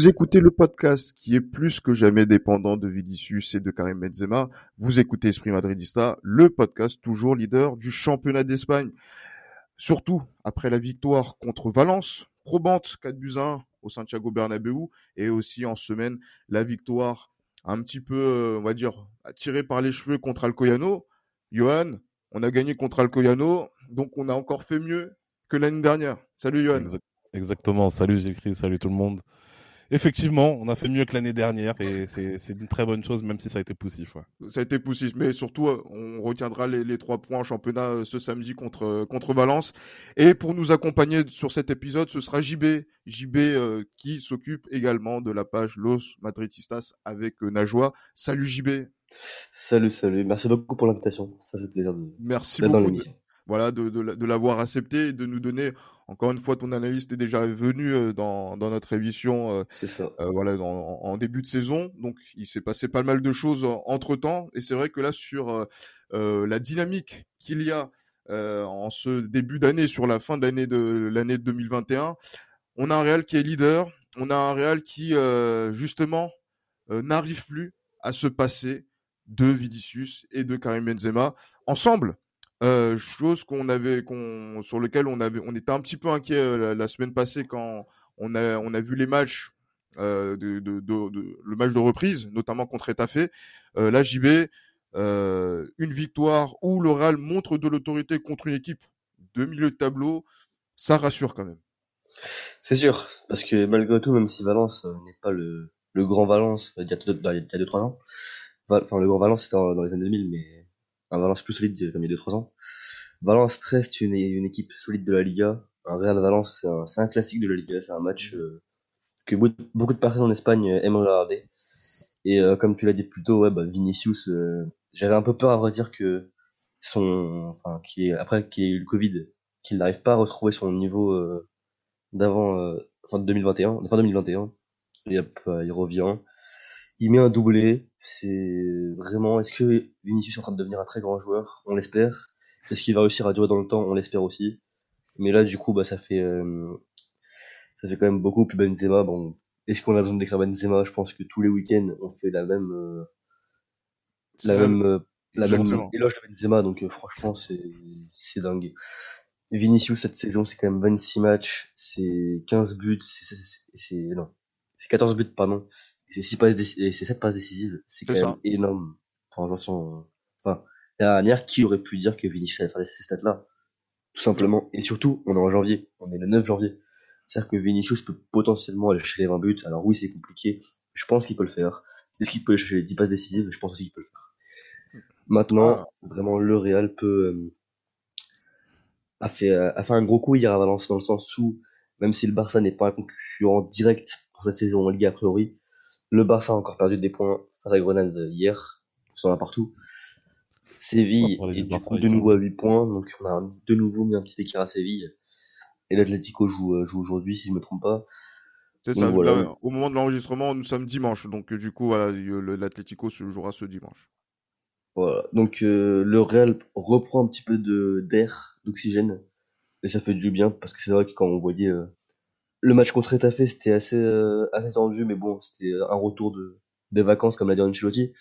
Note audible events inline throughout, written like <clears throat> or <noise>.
Vous écoutez le podcast qui est plus que jamais dépendant de Vinicius et de Karim Benzema. Vous écoutez Esprit Madridista, le podcast toujours leader du championnat d'Espagne. Surtout après la victoire contre Valence, probante 4 buts 1 au Santiago Bernabéu et aussi en semaine la victoire un petit peu, euh, on va dire, tirée par les cheveux contre Alcoyano. Johan, on a gagné contre Alcoyano, donc on a encore fait mieux que l'année dernière. Salut Johan. Exactement, salut j'écris, salut tout le monde. Effectivement, on a fait mieux que l'année dernière et c'est une très bonne chose, même si ça a été poussif. Ça a été poussif, mais surtout, euh, on retiendra les, trois points en championnat euh, ce samedi contre, euh, contre Valence. Et pour nous accompagner sur cet épisode, ce sera JB, JB qui s'occupe également de la page Los Madridistas avec Najwa. Salut JB. Salut, salut. Merci beaucoup pour l'invitation. Ça fait plaisir de. Merci beaucoup voilà, de, de, l'avoir accepté et de nous donner, encore une fois, ton analyste est déjà venu euh, dans, dans notre émission euh, euh, voilà, en, début de saison. Donc, il s'est passé pas mal de choses entre temps. Et c'est vrai que là, sur la dynamique qu'il y a en ce début d'année, sur la fin de l'année 2021, on a un Real qui est leader. On a un Real qui, justement, n'arrive plus à se passer de Vinicius et de Karim Benzema ensemble euh, chose qu'on avait, qu'on, sur lequel on avait, on était un petit peu inquiet euh, la, semaine passée quand on a, on a vu les matchs, euh, de, de, de, le match de reprise, notamment contre Etafé. Euh, JB, euh, une victoire où le Real montre de l'autorité contre une équipe de milieu de tableau, ça rassure quand même. C'est sûr, parce que malgré tout, même si Valence n'est pas le, le grand Valence il y a 2-3 ans, enfin le grand Valence c'était dans les années 2000, mais un Valence plus solide comme il y a 2-3 ans. Valence reste une, une équipe solide de la Liga. Un Real Valence, c'est un, un, classique de la Liga. C'est un match euh, que beaucoup de personnes en Espagne aiment regarder. Et euh, comme tu l'as dit plus tôt, ouais, bah, Vinicius, euh, j'avais un peu peur à vrai dire que son, enfin, est, après qu'il ait eu le Covid, qu'il n'arrive pas à retrouver son niveau d'avant, fin de 2021, fin 2021. Et hop, il revient. Il met un doublé. C'est vraiment. Est-ce que Vinicius est en train de devenir un très grand joueur? On l'espère. Est-ce qu'il va réussir à durer dans le temps? On l'espère aussi. Mais là, du coup, bah, ça fait, euh, ça fait quand même beaucoup. Puis Benzema, bon, est-ce qu'on a besoin d'écrire Benzema? Je pense que tous les week-ends, on fait la même, euh, la même, euh, la même éloge de Benzema. Donc, franchement, c'est, c'est dingue. Vinicius cette saison, c'est quand même 26 matchs, c'est 15 buts, c'est, c'est, non, c'est 14 buts, pardon, c'est six passes et c'est sept passes décisives. C'est quand même énorme. Enfin, enfin, dernière, qui aurait pu dire que Vinicius allait faire ces stats-là? Tout simplement. Et surtout, on est en janvier. On est le 9 janvier. C'est-à-dire que Vinicius peut potentiellement aller chercher les 20 buts. Alors oui, c'est compliqué. Je pense qu'il peut le faire. Est-ce qu'il peut aller chercher les 10 passes décisives? Je pense aussi qu'il peut le faire. Maintenant, ah. vraiment, le Real peut, euh, a fait, a fait un gros coup hier à Valence dans le sens où, même si le Barça n'est pas un concurrent direct pour cette saison en Ligue a priori, le Barça a encore perdu des points face à Grenade hier. Ils sont là partout. Séville est du coup de nouveau à 8 points. Donc on a de nouveau mis un petit écart à Séville. Et l'Atlético joue, euh, joue aujourd'hui, si je me trompe pas. C'est ça. au moment de l'enregistrement, nous sommes dimanche. Donc du coup, voilà, l'Atlético se jouera ce dimanche. Voilà. Donc euh, le Real reprend un petit peu de d'air, d'oxygène. Et ça fait du bien parce que c'est vrai que quand on voyait euh, le match contre Etafé, c'était assez, euh, assez tendu, mais bon, c'était un retour de, des vacances, comme l'a dit Ancelotti.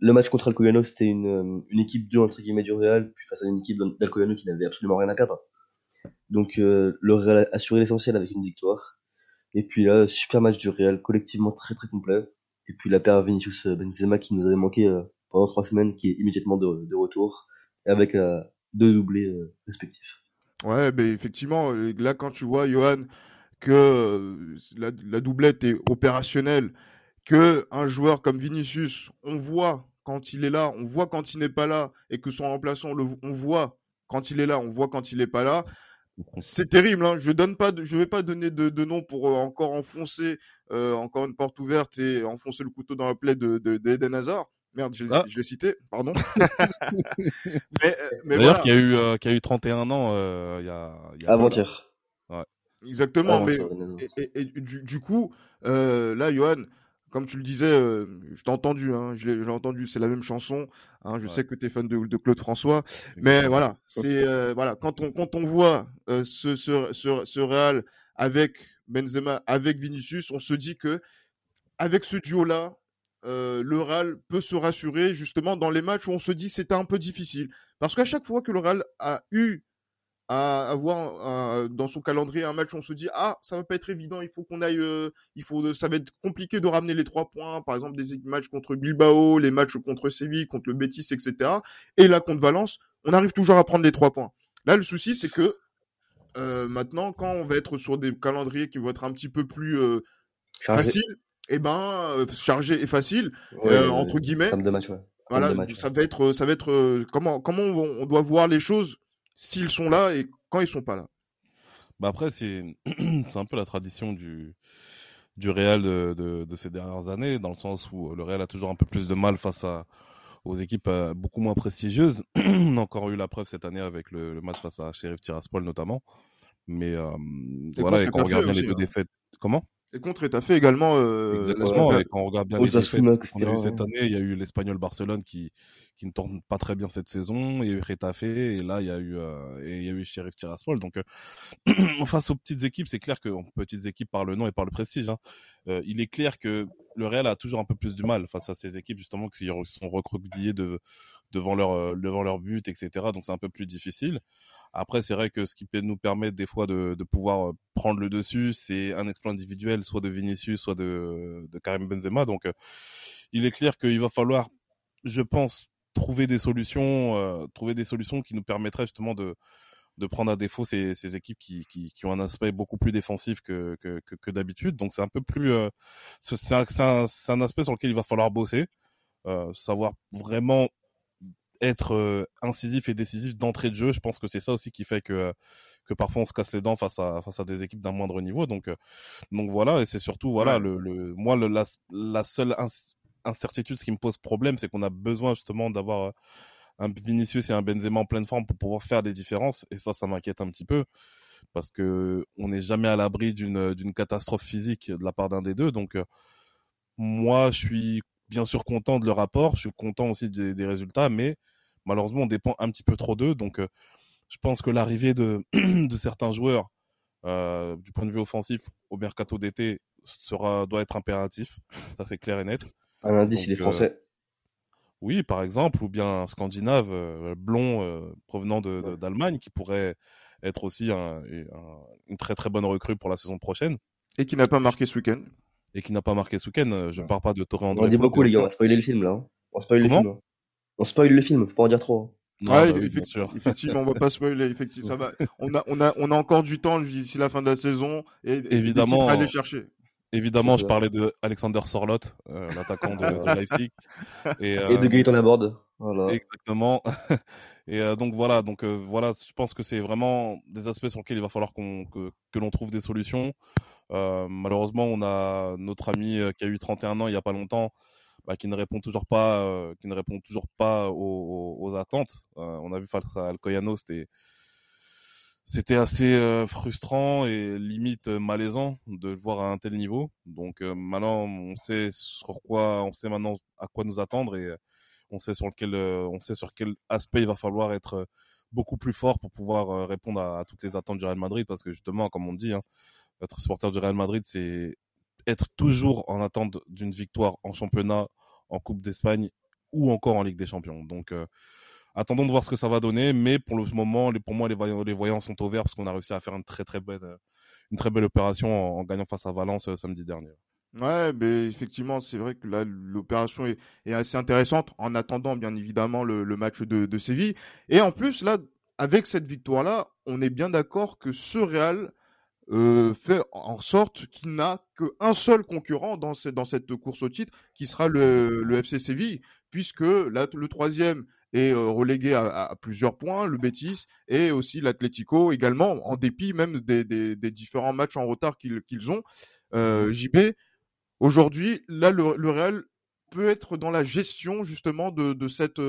Le match contre Alcoyano, c'était une, euh, une équipe 2 entre guillemets du Real, puis face à une équipe d'Alcoyano qui n'avait absolument rien à perdre. Donc euh, le Real a assuré l'essentiel avec une victoire. Et puis là, super match du Real, collectivement très très complet. Et puis la paire Vinicius Benzema qui nous avait manqué euh, pendant trois semaines, qui est immédiatement de, de retour, avec deux doublés respectifs. Ouais, ben effectivement, là quand tu vois Johan que euh, la, la, doublette est opérationnelle, que un joueur comme Vinicius, on voit quand il est là, on voit quand il n'est pas là, et que son remplaçant, le, on voit quand il est là, on voit quand il n'est pas là. c'est terrible. Hein. Je donne pas, je vais pas donner de, de nom pour encore enfoncer encore une porte ouverte et enfoncer le couteau dans la plaie de, de, d'Eden Hazard. Merde, je, ah. l'ai cité, pardon. <laughs> mais, mais D'ailleurs, qui a eu, euh, qui a eu 31 ans, euh, il y a, y a Avant-hier. Ouais. Exactement, mais et, et, du, du, coup, euh, là, Johan, comme tu le disais, euh, je t'ai entendu, hein, je l'ai entendu, c'est la même chanson. Hein, je sais que tu es fan de, de, Claude François, mais voilà, c'est euh, voilà quand on quand on voit euh, ce, ce, ce, ce Real avec Benzema, avec Vinicius, on se dit que avec ce duo là, euh, le Real peut se rassurer justement dans les matchs où on se dit c'était un peu difficile. Parce qu'à chaque fois que le Real a eu à avoir dans son calendrier un match où on se dit ah ça va pas être évident, il faut qu'on aille, euh, il faut, ça va être compliqué de ramener les trois points. Par exemple des matchs contre Bilbao, les matchs contre Séville, contre le Betis, etc. Et là contre Valence, on arrive toujours à prendre les trois points. Là le souci c'est que euh, maintenant quand on va être sur des calendriers qui vont être un petit peu plus faciles eh ben euh, chargé et facile euh, entre guillemets. Comme de match, ouais. Voilà, ça va être, ça va être euh, comment, comment on, doit voir les choses s'ils sont là et quand ils sont pas là. Bah après, <clears throat> c'est, un peu la tradition du, du Real de, de, de, ces dernières années, dans le sens où le Real a toujours un peu plus de mal face à, aux équipes beaucoup moins prestigieuses. <clears throat> on a encore eu la preuve cette année avec le, le match face à Sheriff Tiraspol notamment. Mais voilà, et quand on regarde bien les deux hein. défaites, comment? Et contre fait également. Euh, Exactement. Et quand on regarde bien les défaites qu'on a eu cette année, il y a eu l'Espagnol Barcelone qui qui ne tourne pas très bien cette saison. Il y a eu Retafe et là il y a eu euh, et il y a eu Sheriff Tiraspol. Donc euh, <clears throat> face aux petites équipes, c'est clair que petites équipes par le nom et par le prestige. Hein, euh, il est clair que le Real a toujours un peu plus du mal face à ces équipes justement qui sont recroquevillées de devant leur euh, devant leur but, etc. Donc c'est un peu plus difficile. Après, c'est vrai que ce qui peut nous permettre des fois de, de pouvoir euh, prendre le dessus, c'est un exploit individuel, soit de Vinicius, soit de, de Karim Benzema. Donc, euh, il est clair qu'il va falloir, je pense, trouver des solutions, euh, trouver des solutions qui nous permettraient justement de de prendre à défaut ces, ces équipes qui, qui, qui, ont un aspect beaucoup plus défensif que, que, que, d'habitude. Donc c'est un peu plus, euh, c'est un, un, un, aspect sur lequel il va falloir bosser, euh, savoir vraiment être euh, incisif et décisif d'entrée de jeu. Je pense que c'est ça aussi qui fait que euh, que parfois on se casse les dents face à face à des équipes d'un moindre niveau. Donc euh, donc voilà et c'est surtout voilà le, le moi le, la la seule incertitude ce qui me pose problème c'est qu'on a besoin justement d'avoir un Vinicius et un Benzema en pleine forme pour pouvoir faire des différences et ça ça m'inquiète un petit peu parce que on n'est jamais à l'abri d'une d'une catastrophe physique de la part d'un des deux donc moi je suis bien sûr content de leur rapport, je suis content aussi des, des résultats, mais malheureusement, on dépend un petit peu trop d'eux. Donc, euh, je pense que l'arrivée de, <clears throat> de certains joueurs, euh, du point de vue offensif, au mercato d'été, sera doit être impératif. Ça, c'est clair et net. Un indice, il est français. Euh, oui, par exemple, ou bien un scandinave euh, blond euh, provenant d'Allemagne qui pourrait être aussi un, un, une très très bonne recrue pour la saison prochaine. Et qui n'a pas marqué ce week-end et qui n'a pas marqué ce week-end. Euh, je ne parle pas de Torre André. On dit beaucoup, les gars. On va spoiler le film, là. Hein. On spoil le film. On spoil le film. Faut pas en dire trop. Hein. ouais, bah effectivement, effectivement, on va pas spoiler. Effectivement, ça va. <laughs> On a, on a, on a encore du temps d'ici la fin de la saison et évidemment à aller chercher. Évidemment, je parlais de Alexander Sorlot, euh, l'attaquant de, de, <laughs> Leipzig, et, euh, et de Gaëtan Laborde. Voilà. Exactement. <laughs> et euh, donc voilà, donc euh, voilà, je pense que c'est vraiment des aspects sur lesquels il va falloir qu'on que, que l'on trouve des solutions. Euh, malheureusement, on a notre ami euh, qui a eu 31 ans il y a pas longtemps, bah, qui ne répond toujours pas, euh, qui ne répond toujours pas aux, aux, attentes. on a vu face à Alcoyano, c'était c'était assez frustrant et limite malaisant de le voir à un tel niveau. Donc maintenant, on sait sur quoi, on sait maintenant à quoi nous attendre et on sait sur lequel, on sait sur quel aspect il va falloir être beaucoup plus fort pour pouvoir répondre à, toutes les attentes du Real Madrid parce que justement, comme on dit, hein, être supporter du Real Madrid, c'est être toujours en attente d'une victoire en championnat, en Coupe d'Espagne ou encore en Ligue des Champions. Donc, euh, attendons de voir ce que ça va donner. Mais pour le moment, pour moi, les voyants, les voyants sont au vert parce qu'on a réussi à faire une très très belle, euh, une très belle opération en, gagnant face à Valence euh, samedi dernier. Ouais, mais effectivement, c'est vrai que là, l'opération est, est, assez intéressante en attendant, bien évidemment, le, le match de, de Séville. Et en plus, là, avec cette victoire-là, on est bien d'accord que ce Real euh, fait en sorte qu'il n'a qu'un seul concurrent dans, cette, dans cette course au titre, qui sera le, le FC Séville, puisque là, le troisième est relégué à, plusieurs points, le Betis et aussi l'Atlético également, en dépit même des, différents matchs en retard qu'ils ont. Euh, JB, aujourd'hui, là, le, Real peut être dans la gestion justement de, cette,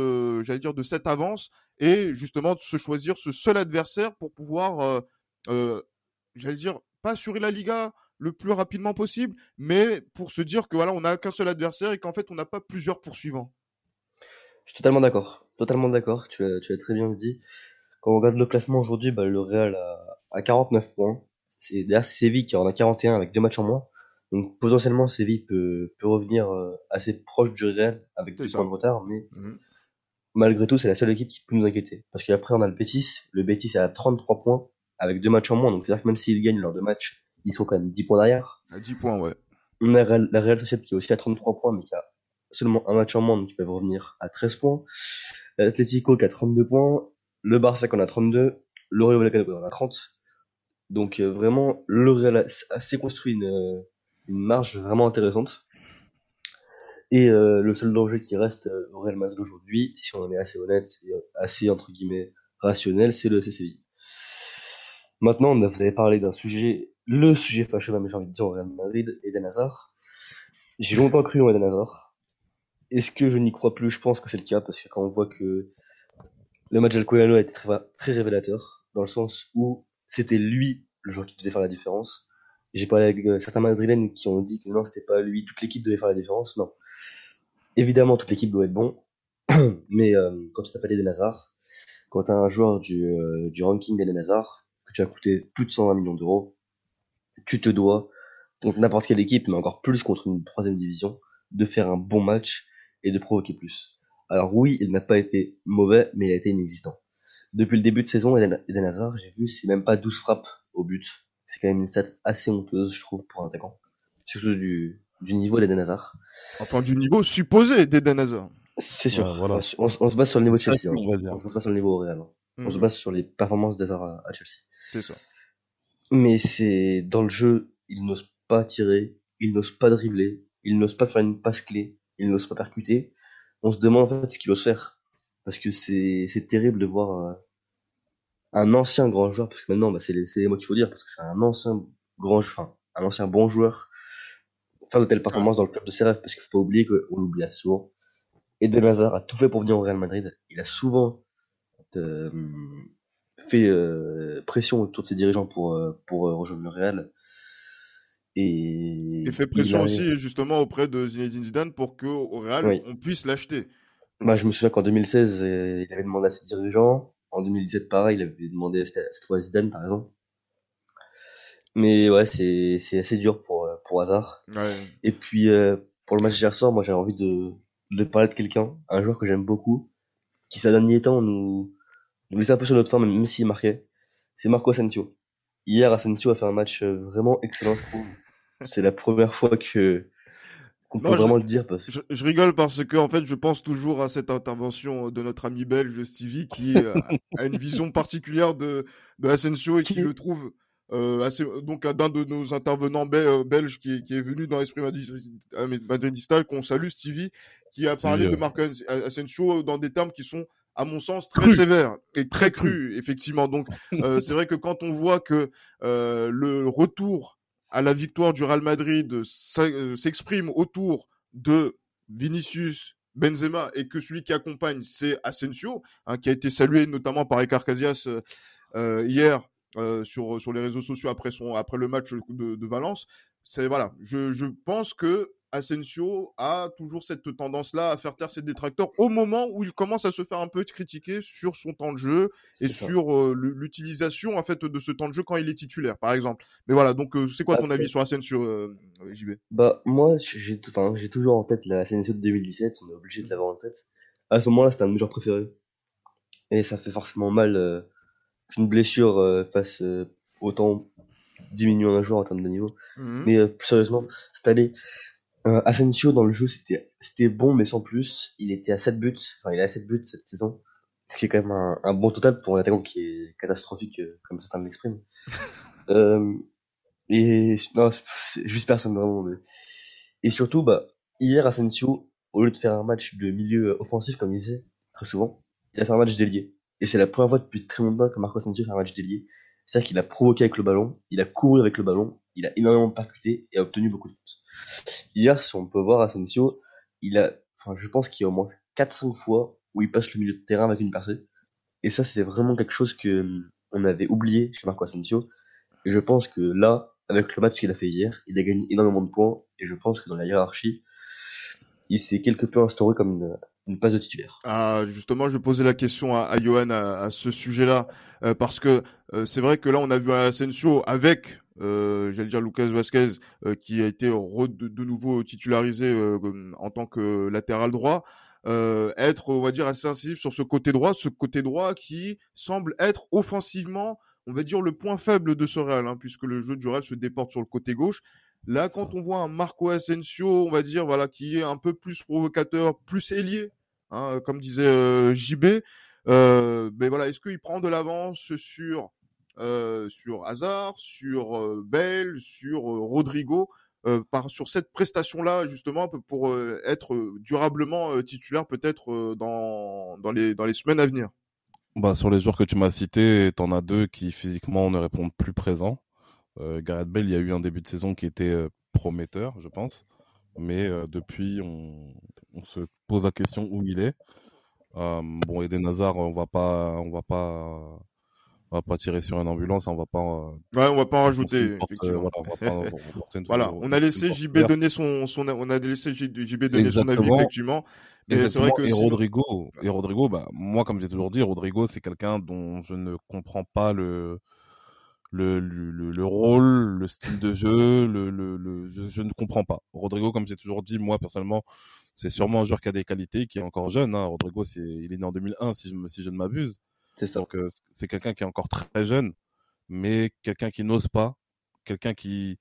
j'allais dire, de cette avance et justement de se choisir ce seul adversaire pour pouvoir, j'allais dire, pas assurer la Liga le plus rapidement possible, mais pour se dire que voilà, on n'a qu'un seul adversaire et qu'en fait, on n'a pas plusieurs poursuivants. Je suis totalement d'accord. Totalement d'accord. Tu as, très bien dit. Quand on regarde le classement aujourd'hui, bah, le Real a, a 49 points. C'est derrière Séville qui en a 41 avec deux matchs en moins. Donc potentiellement Séville peut, peut revenir euh, assez proche du Real avec deux points de retard, mais mhm. malgré tout c'est la seule équipe qui peut nous inquiéter. Parce qu'après on a le Betis, le Betis est à 33 points avec deux matchs en moins, donc c'est-à-dire que même s'ils gagnent leurs deux matchs, ils sont quand même 10 points derrière. À 10 points, ouais. On a la Real Sociedad qui est aussi à 33 points, mais qui a seulement un match en moins, donc ils peuvent revenir à 13 points. L'Atlético qui a 32 points, le Barça qui en a 32, le Vallecano qui en a 30. Donc euh, vraiment, le Real a assez construit une, une marge vraiment intéressante. Et euh, le seul danger qui reste euh, au Real Madrid aujourd'hui, si on en est assez honnête et assez entre guillemets rationnel, c'est le CCI. Maintenant, vous avez parlé d'un sujet, le sujet fâcheux, même j'ai envie de dire au Real Madrid, Eden Hazard. J'ai longtemps cru en Eden Hazard. Est-ce que je n'y crois plus? Je pense que c'est le cas parce que quand on voit que le match Alcoyano a été très, très révélateur, dans le sens où c'était lui le joueur qui devait faire la différence. J'ai parlé avec euh, certains Madrilènes qui ont dit que non, c'était pas lui, toute l'équipe devait faire la différence. Non. Évidemment, toute l'équipe doit être bon, <clears throat> mais euh, quand tu t'appelles Eden Hazard, quand tu as un joueur du, euh, du ranking d'Eden Hazard, que tu as coûté plus de 120 millions d'euros, tu te dois, contre n'importe quelle équipe, mais encore plus contre une troisième division, de faire un bon match et de provoquer plus. Alors oui, il n'a pas été mauvais, mais il a été inexistant. Depuis le début de saison, Eden, Hazard, j'ai vu, c'est même pas 12 frappes au but. C'est quand même une stat assez honteuse, je trouve, pour un attaquant. Surtout du, du niveau d'Eden Hazard. Enfin, du niveau supposé d'Eden Hazard. C'est sûr. voilà. on, se base sur le niveau de Chelsea. Hein. On se base pas sur le niveau réel. Hein. On se mhm. base sur les performances d'Hazard à, à Chelsea. C'est ça. Mais c'est dans le jeu, il n'ose pas tirer, il n'ose pas dribbler, il n'ose pas faire une passe clé, il n'ose pas percuter. On se demande en fait ce qu'il ose faire. Parce que c'est terrible de voir euh, un ancien grand joueur, parce que maintenant, bah, c'est les, mots qu'il faut dire, parce que c'est un ancien grand, enfin, un ancien bon joueur, faire de telles performances dans le club de ses rêves, parce qu'il faut pas oublier qu'on l'oublie assez souvent. Eden Hazard a tout fait pour venir au Real Madrid. Il a souvent euh, fait euh, pression autour de ses dirigeants pour, euh, pour rejoindre le Real. Et, et fait pression aussi justement auprès de Zinedine Zidane pour qu'au Real on puisse l'acheter. Bah, je me souviens qu'en 2016, il avait demandé à ses dirigeants en 2017, pareil, il avait demandé cette fois Zidane, t'as raison. Mais ouais, c'est, c'est assez dur pour, euh, pour Hazard. Ouais. Et puis, euh, pour le match d'hier soir, moi, j'ai envie de, de parler de quelqu'un, un joueur que j'aime beaucoup, qui, ces derniers temps, nous, nous laissait un peu sur notre forme, même s'il marquait. C'est Marco Asensio. Hier, Asensio a fait un match euh, vraiment excellent, je trouve. C'est la première fois que, on peut vraiment le dire. Parce... Je, je, rigole parce que en fait, je pense toujours à cette intervention de notre ami belge Stevie qui euh, a une vision particulière de, de Asensio et qui, le trouve euh, assez, donc d'un de nos intervenants euh, belges qui, qui, est venu dans l'esprit madridista qu'on salue Stevie qui a parlé de Marco Asensio dans des termes qui sont à mon sens très sévères et très crus. effectivement. Donc euh, <laughs> c'est vrai que quand on voit que le retour à la victoire du Real Madrid euh, s'exprime autour de Vinicius, Benzema et que celui qui accompagne c'est Asensio, hein, qui a été salué notamment par Icar Casillas euh, euh, hier sur sur les réseaux sociaux après son après le match de, de Valence. C'est voilà, je, je pense que Asensio a toujours cette tendance-là à faire taire ses détracteurs au moment où il commence à se faire un peu critiquer sur son temps de jeu et sur euh, l'utilisation en fait de ce temps de jeu quand il est titulaire, par exemple. Mais voilà, donc euh, c'est quoi ton avis sur Asensio, euh, JB Bah moi, j'ai toujours en tête la Asensio de 2017, on est obligé de l'avoir en tête. À ce moment-là, c'était un de mes joueurs préférés et ça fait forcément mal qu'une blessure fasse autant diminuer un joueur en termes de niveau. Mmh Mais plus sérieusement, cette année, euh, Asensio dans le jeu c'était c'était bon mais sans plus. Il était à 7 buts, enfin il a 7 buts cette saison, ce qui est quand même un, un bon total pour un attaquant qui est catastrophique euh, comme certains l'expriment. <laughs> euh, et non, c'est juste personne vraiment. Mais... Et surtout bah hier Asensio au lieu de faire un match de milieu offensif comme il disait très souvent, il a fait un match délié. Et c'est la première fois depuis très longtemps que Marco Asensio fait un match délié. C'est-à-dire qu'il a provoqué avec le ballon, il a couru avec le ballon, il a énormément percuté et a obtenu beaucoup de fautes. Hier, si on peut voir Asensio, il a, enfin, je pense qu'il y a au moins 4-5 fois où il passe le milieu de terrain avec une percée. Et ça, c'est vraiment quelque chose que hum, on avait oublié chez Marco Asensio. Et je pense que là, avec le match qu'il a fait hier, il a gagné énormément de points. Et je pense que dans la hiérarchie, il s'est quelque peu instauré comme une, passe de titulaire. Ah, justement, je posais la question à, à Johan à, ce sujet-là, euh, parce que euh, c'est vrai que là, on a vu Asensio avec, euh, j'allais dire Lucas Vasquez, euh, qui a été de, de, nouveau titularisé en tant que latéral droit. être, on va dire, assez incisif sur ce côté droit, ce côté droit qui semble être offensivement, on va dire, le point faible de ce Real, hein, puisque le jeu du Real se déporte sur le côté gauche. Là, quand on voit un Marco Asensio, on va dire, voilà, qui est un peu plus provocateur, plus ailier, hein, comme disait euh, JB, euh, mais voilà, est-ce qu'il prend de l'avance sur euh, sur Hazard, sur euh, Bell, sur Rodrigo, par sur cette prestation-là justement pour être durablement titulaire peut-être dans dans les dans les semaines à venir. Bah sur les joueurs que tu m'as cités, t'en as deux qui physiquement ne répondent plus présents. Euh, Gareth Bell, il y a eu un début de saison qui était euh, prometteur, je pense. Mais euh, depuis, on, se pose la question où il est. bon, Eden Hazard, on va pas, on va pas, on va pas tirer sur une ambulance, on va pas. ouais, on va pas en rajouter. voilà, on, <laughs> a laissé JB donner son, son, on a laissé JB donner son avis effectivement. Et c'est vrai que et Rodrigo, et Rodrigo, bah moi comme j'ai toujours dit, Rodrigo c'est quelqu'un dont je ne comprends pas le le, le, le, rôle, le style de jeu, le, le, je, je, ne comprends pas. Rodrigo, comme j'ai toujours dit, moi personnellement, c'est sûrement un joueur qui a des qualités, qui est encore jeune. Hein. Rodrigo, c'est, il est né en 2001, si je, si je ne m'abuse. C'est ça. Donc euh, c'est quelqu'un qui est encore très jeune, mais quelqu'un qui n'ose pas, quelqu'un qui,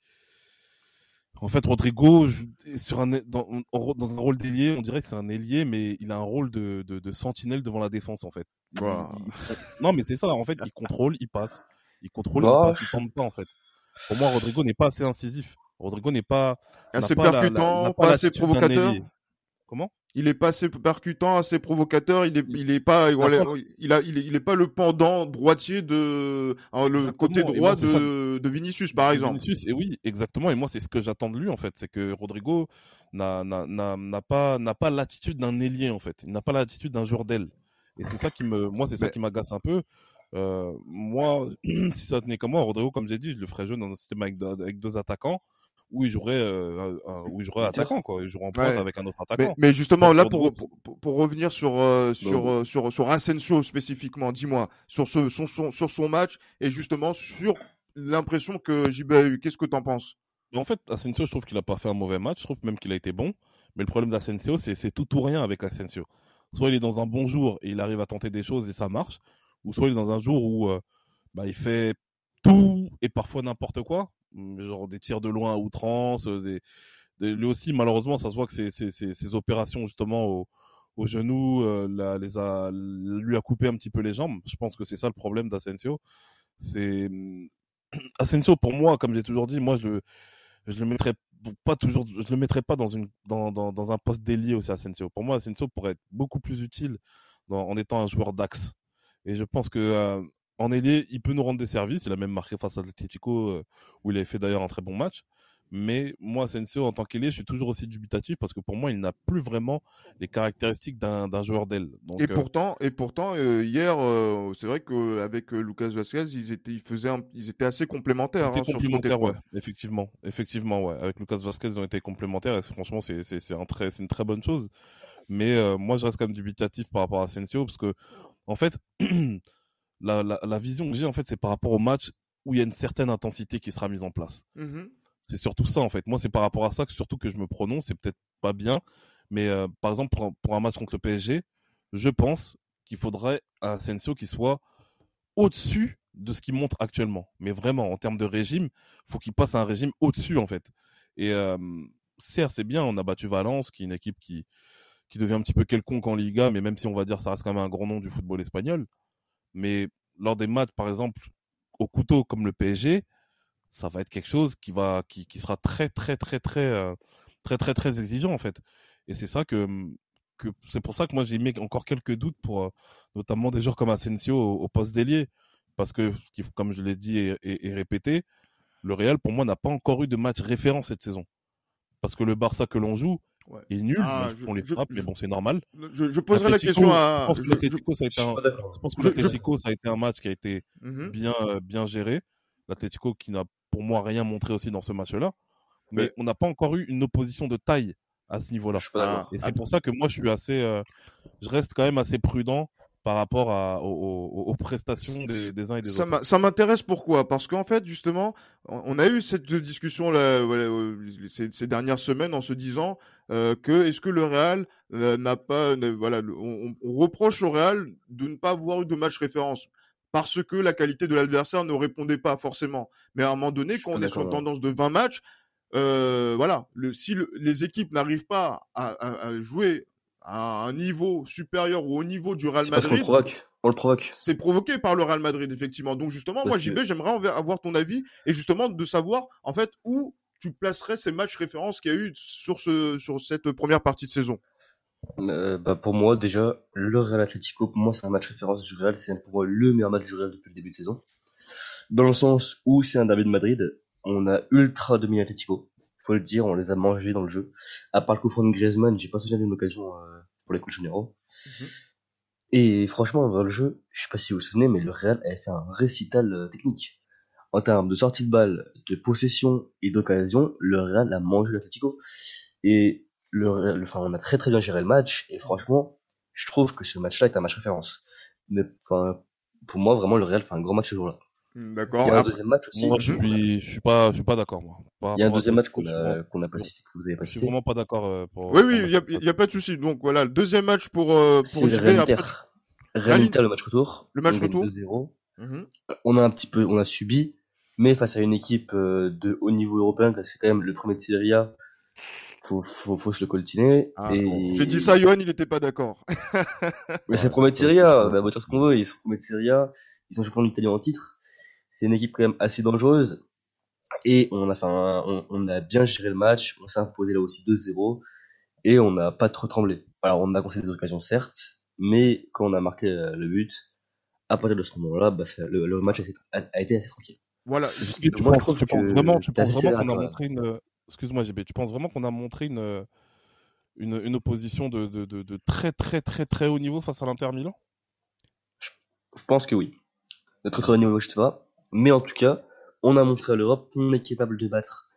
en fait, Rodrigo, sur un, dans, dans un rôle d'ailier, on dirait que c'est un ailier, mais il a un rôle de, de, de sentinelle devant la défense, en fait. non, mais c'est ça, en fait, il contrôle, il passe. Il contrôle, bah, il, ne pas en fait. Pour moi, Rodrigo n'est pas assez incisif. Rodrigo n'est pas assez percutant, pas, assez provocateur. Comment? Il est pas assez percutant, assez provocateur. Il est, il est pas, il, a, il est, pas le pendant droitier de, hein, le côté droit de, de, Vinicius par exemple. Vinicius, et oui, exactement. Et moi, c'est ce que j'attends de lui en fait, c'est que Rodrigo n'a, n'a, pas, n'a pas l'attitude d'un ailier en fait. Il n'a pas l'attitude d'un joueur d'aile. Et c'est ça qui me, moi, c'est ça qui m'agace un peu. Euh, moi, <clears throat> si ça tenait comme moi, Rodrigo, comme j'ai dit, je le ferais jouer dans un système avec, deux, attaquants où il jouerait, euh, où il jouerait attaquant, quoi. Il jouerait en pointe avec un autre attaquant. Mais, justement, là, pour, pour, revenir sur, euh, sur, euh, sur, sur Asensio spécifiquement, dis-moi, sur, ce, son, son, sur son match et justement sur l'impression que JB a eu. Qu'est-ce que tu en penses? En fait, Asensio, je trouve qu'il a pas fait un mauvais match. Je trouve même qu'il a été bon. Mais le problème d'Asensio, c'est tout ou rien avec Asensio. Soit il est dans un bon jour et il arrive à tenter des choses et ça marche ou soit il est dans un jour où euh, bah, il fait tout et parfois n'importe quoi, genre des tirs de loin à outrance, euh, lui aussi malheureusement ça se voit que ces, opérations justement au, au genou euh, les a, lui a coupé un petit peu les jambes. Je pense que c'est ça le problème d'Asensio. C'est <clears throat> Asensio pour moi, comme j'ai toujours dit, moi je je le mettrais pas toujours, je le mettrais pas dans un poste délié aussi Asensio. Pour moi, Asensio pourrait être beaucoup plus utile en étant un joueur d'axe. Et je pense que euh, en ailier, il peut nous rendre des services. Il a même marqué face à l'Atletico, euh, où il avait fait d'ailleurs un très bon match. Mais moi, Senseo, en tant qu'ailier, je suis toujours aussi dubitatif parce que pour moi, il n'a plus vraiment les caractéristiques d'un joueur d'aile. Et, euh, pourtant, et pourtant, hier, c'est vrai qu'avec Lucas Vazquez, ils étaient, ils faisaient, ils étaient assez complémentaires. Ils étaient hein, complémentaires, ouais. Effectivement, effectivement, ouais. Avec Lucas Vazquez, ils ont été complémentaires. Et franchement, c'est un très, c'est une très bonne chose. Mais moi, je reste quand même dubitatif par rapport à Senseo parce que en fait, <clears throat> la, la, vision que j'ai, en fait, c'est par rapport au match où il y a une certaine intensité qui sera mise en place. Mmh c'est surtout ça, en fait. Moi, c'est par rapport à ça que surtout que je me prononce. C'est peut-être pas bien, mais euh, par exemple, pour un, match contre le PSG, je pense qu'il faudrait un Asensio qui soit au-dessus de ce qu'il montre actuellement. Mais vraiment, en termes de régime, faut qu'il passe à un régime au-dessus, en fait. Et euh, certes, c'est bien, on a battu Valence, qui est une équipe qui, qui devient un petit peu quelconque en Liga, mais même si on va dire ça reste quand même un grand nom du football espagnol. Mais lors des matchs, par exemple, au couteau comme le PSG, ça va être quelque chose qui va, qui, sera très, très, très, très, euh, très, très, très, exigeant en fait. Et c'est ça que, que c'est pour ça que moi j'ai mis encore quelques doutes pour euh, notamment des joueurs comme Asensio au, poste d'ailier parce que comme je l'ai dit et, répété, le Real pour moi n'a pas encore eu de match référent cette saison parce que le Barça que l'on joue est nul, ah, ils font les frappes, mais bon c'est normal. Je, poserai la question à. Je pense que l'Atlético ça a été un, ça a été un match qui a été mmh bien euh, bien géré. L'Atlético qui n'a pour moi rien montré aussi dans ce match-là, mais on n'a pas encore eu une opposition de taille à ce niveau-là. Et c'est pour ça que moi, je suis assez, euh, je reste quand même assez prudent par rapport à, aux, prestations des, des, uns et des ça autres. Ça m'intéresse pourquoi? Parce qu'en fait, justement, on a eu cette discussion là, ces, dernières semaines en se disant euh, que est-ce que le Real euh, n'a pas, voilà, on, on, reproche au Real de ne pas avoir eu de match référence parce que la qualité de l'adversaire ne répondait pas forcément. Mais à un moment donné, quand on est sur une tendance de 20 matchs, euh, voilà, le, si les équipes n'arrivent pas à, à, jouer à un niveau supérieur ou au niveau du Real Madrid, parce provoque. On le provoque. C'est provoqué par le Real Madrid, effectivement. Donc justement, moi, JB, j'aimerais avoir ton avis et justement de savoir en fait où tu placerais ces matchs références qu'il y a eu sur ce sur cette première partie de saison. Euh, bah pour moi déjà le Real Atletico pour moi c'est un match référence du Real c'est pour moi le meilleur match du Real depuis le début de saison dans le sens où c'est un derby de Madrid on a ultra dominé Atletico. Faut le dire, on les a mangés dans le jeu. À part le coup de Griezmann, j'ai pas souvenir d'une occasion euh, pour les coups de généraux. Mhm. Et franchement, dans le jeu, je sais pas si vous vous souvenez, mais le Real a fait un récital euh, technique. En termes de sortie de balle, de possession et d'occasion, le Real a mangé l'Atletico. Et le, enfin, on a très très bien géré le match. Et franchement, je trouve que ce match-là est un match référence. Mais enfin, pour moi, vraiment, le Real fait un grand match ce jour-là. Hmm, d'accord. Il y a un deuxième match aussi. Moi, je suis, je suis pas, je suis pas d'accord, moi. il y a un deuxième match qu'on a, qu'on a pas cité, que vous avez pas cité. Je suis vraiment pas d'accord. Euh, pour... Oui, oui, il y a, y a, pas de souci. Donc voilà, le deuxième match pour, euh, pour. Real Inter, le match retour. Le match retour. 2-0. Mhm. On a un petit peu, on a subi, mais face à une équipe euh, de haut niveau européen, parce que quand même le premier de Serie A, faut, faut, faut se le coltiner. Ah, et... J'ai dit ça, Johan, il était pas d'accord. mais c'est le premier de Serie A, on va dire ce qu'on veut, ils sont premier de Serie A, ils sont champions d'Italie en titre c'est une équipe quand même assez dangereuse. Et on a, on, a bien géré le match, on s'est imposé là aussi 2-0, et on n'a pas trop tremblé. Alors on a concédé des occasions certes, mais quand on a marqué euh, le but, à partir de ce moment-là, bah, le, match a été, assez tranquille. Voilà. Tu, penses, vraiment, tu penses vraiment qu'on a montré une, excuse-moi JB, tu penses vraiment qu'on a montré une, une, une opposition de, de, de, de, très très très très haut niveau face à l'Inter Milan? Je, pense que oui. De très très haut niveau, je sais pas. Mais en tout cas, on a montré à l'Europe qu'on est capable de battre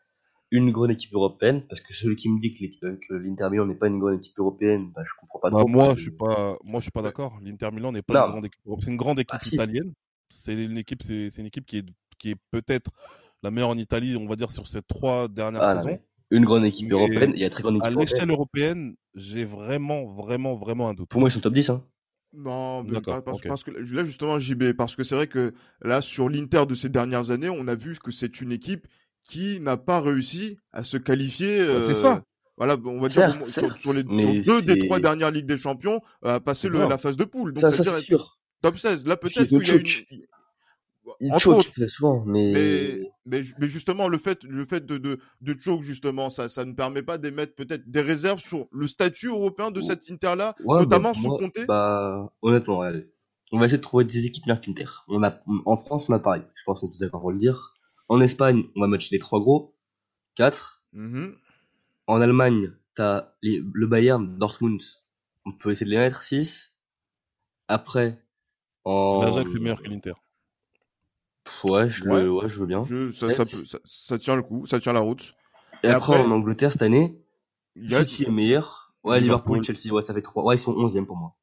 une grande équipe européenne, parce que celui qui me dit que l'Inter Milan n'est pas une grande équipe européenne, bah, je comprends pas bah, moi, je suis pas, moi, je suis pas d'accord. L'Inter Milan n'est pas une grande équipe européenne. C'est une grande équipe ah, italienne. C'est une équipe, c'est une équipe qui est, qui est peut-être la meilleure en Italie, on va dire, sur ces trois dernières ah, saisons. Une grande équipe européenne, il y a très grande équipe À l'échelle européenne, j'ai vraiment, vraiment, vraiment un doute. Pour moi, ils sont top 10, hein. Non, parce, que là justement JB, parce que c'est vrai que là sur l'Inter de ces dernières années, on a vu que c'est une équipe qui n'a pas réussi à se qualifier. c'est ça. Euh, voilà, on va dire sur, les deux des trois dernières ligues des champions, à passer la phase de poule. Donc ça, ça, c'est sûr. Top 16. Là peut-être qu'il y a une, il choke souvent, mais... mais... mais justement le fait le fait de de, de choke justement ça ça ne permet pas d'émettre peut-être des réserves sur le statut européen de cette Inter là, notamment bah, sous Comté. Bah honnêtement, on va essayer de trouver des équipes meilleures qu'Inter. On a en France on a pareil, je pense qu'on est tous d'accord pour le dire. En Espagne, on va matcher les trois gros, quatre. Mm-hmm. En Allemagne, t'as le Bayern, Dortmund, on peut essayer de les mettre 6. Après, en... L'Ajax c'est meilleur que l'Inter. Ouais, je, Le, ouais, je veux bien. ça, ça, ça, ça, tient le coup, ça tient la route. Et, après, en Angleterre cette année, City est meilleur. Ouais, Liverpool, Liverpool, Chelsea, ouais, ça fait 3. Ouais, ils sont 11e pour moi.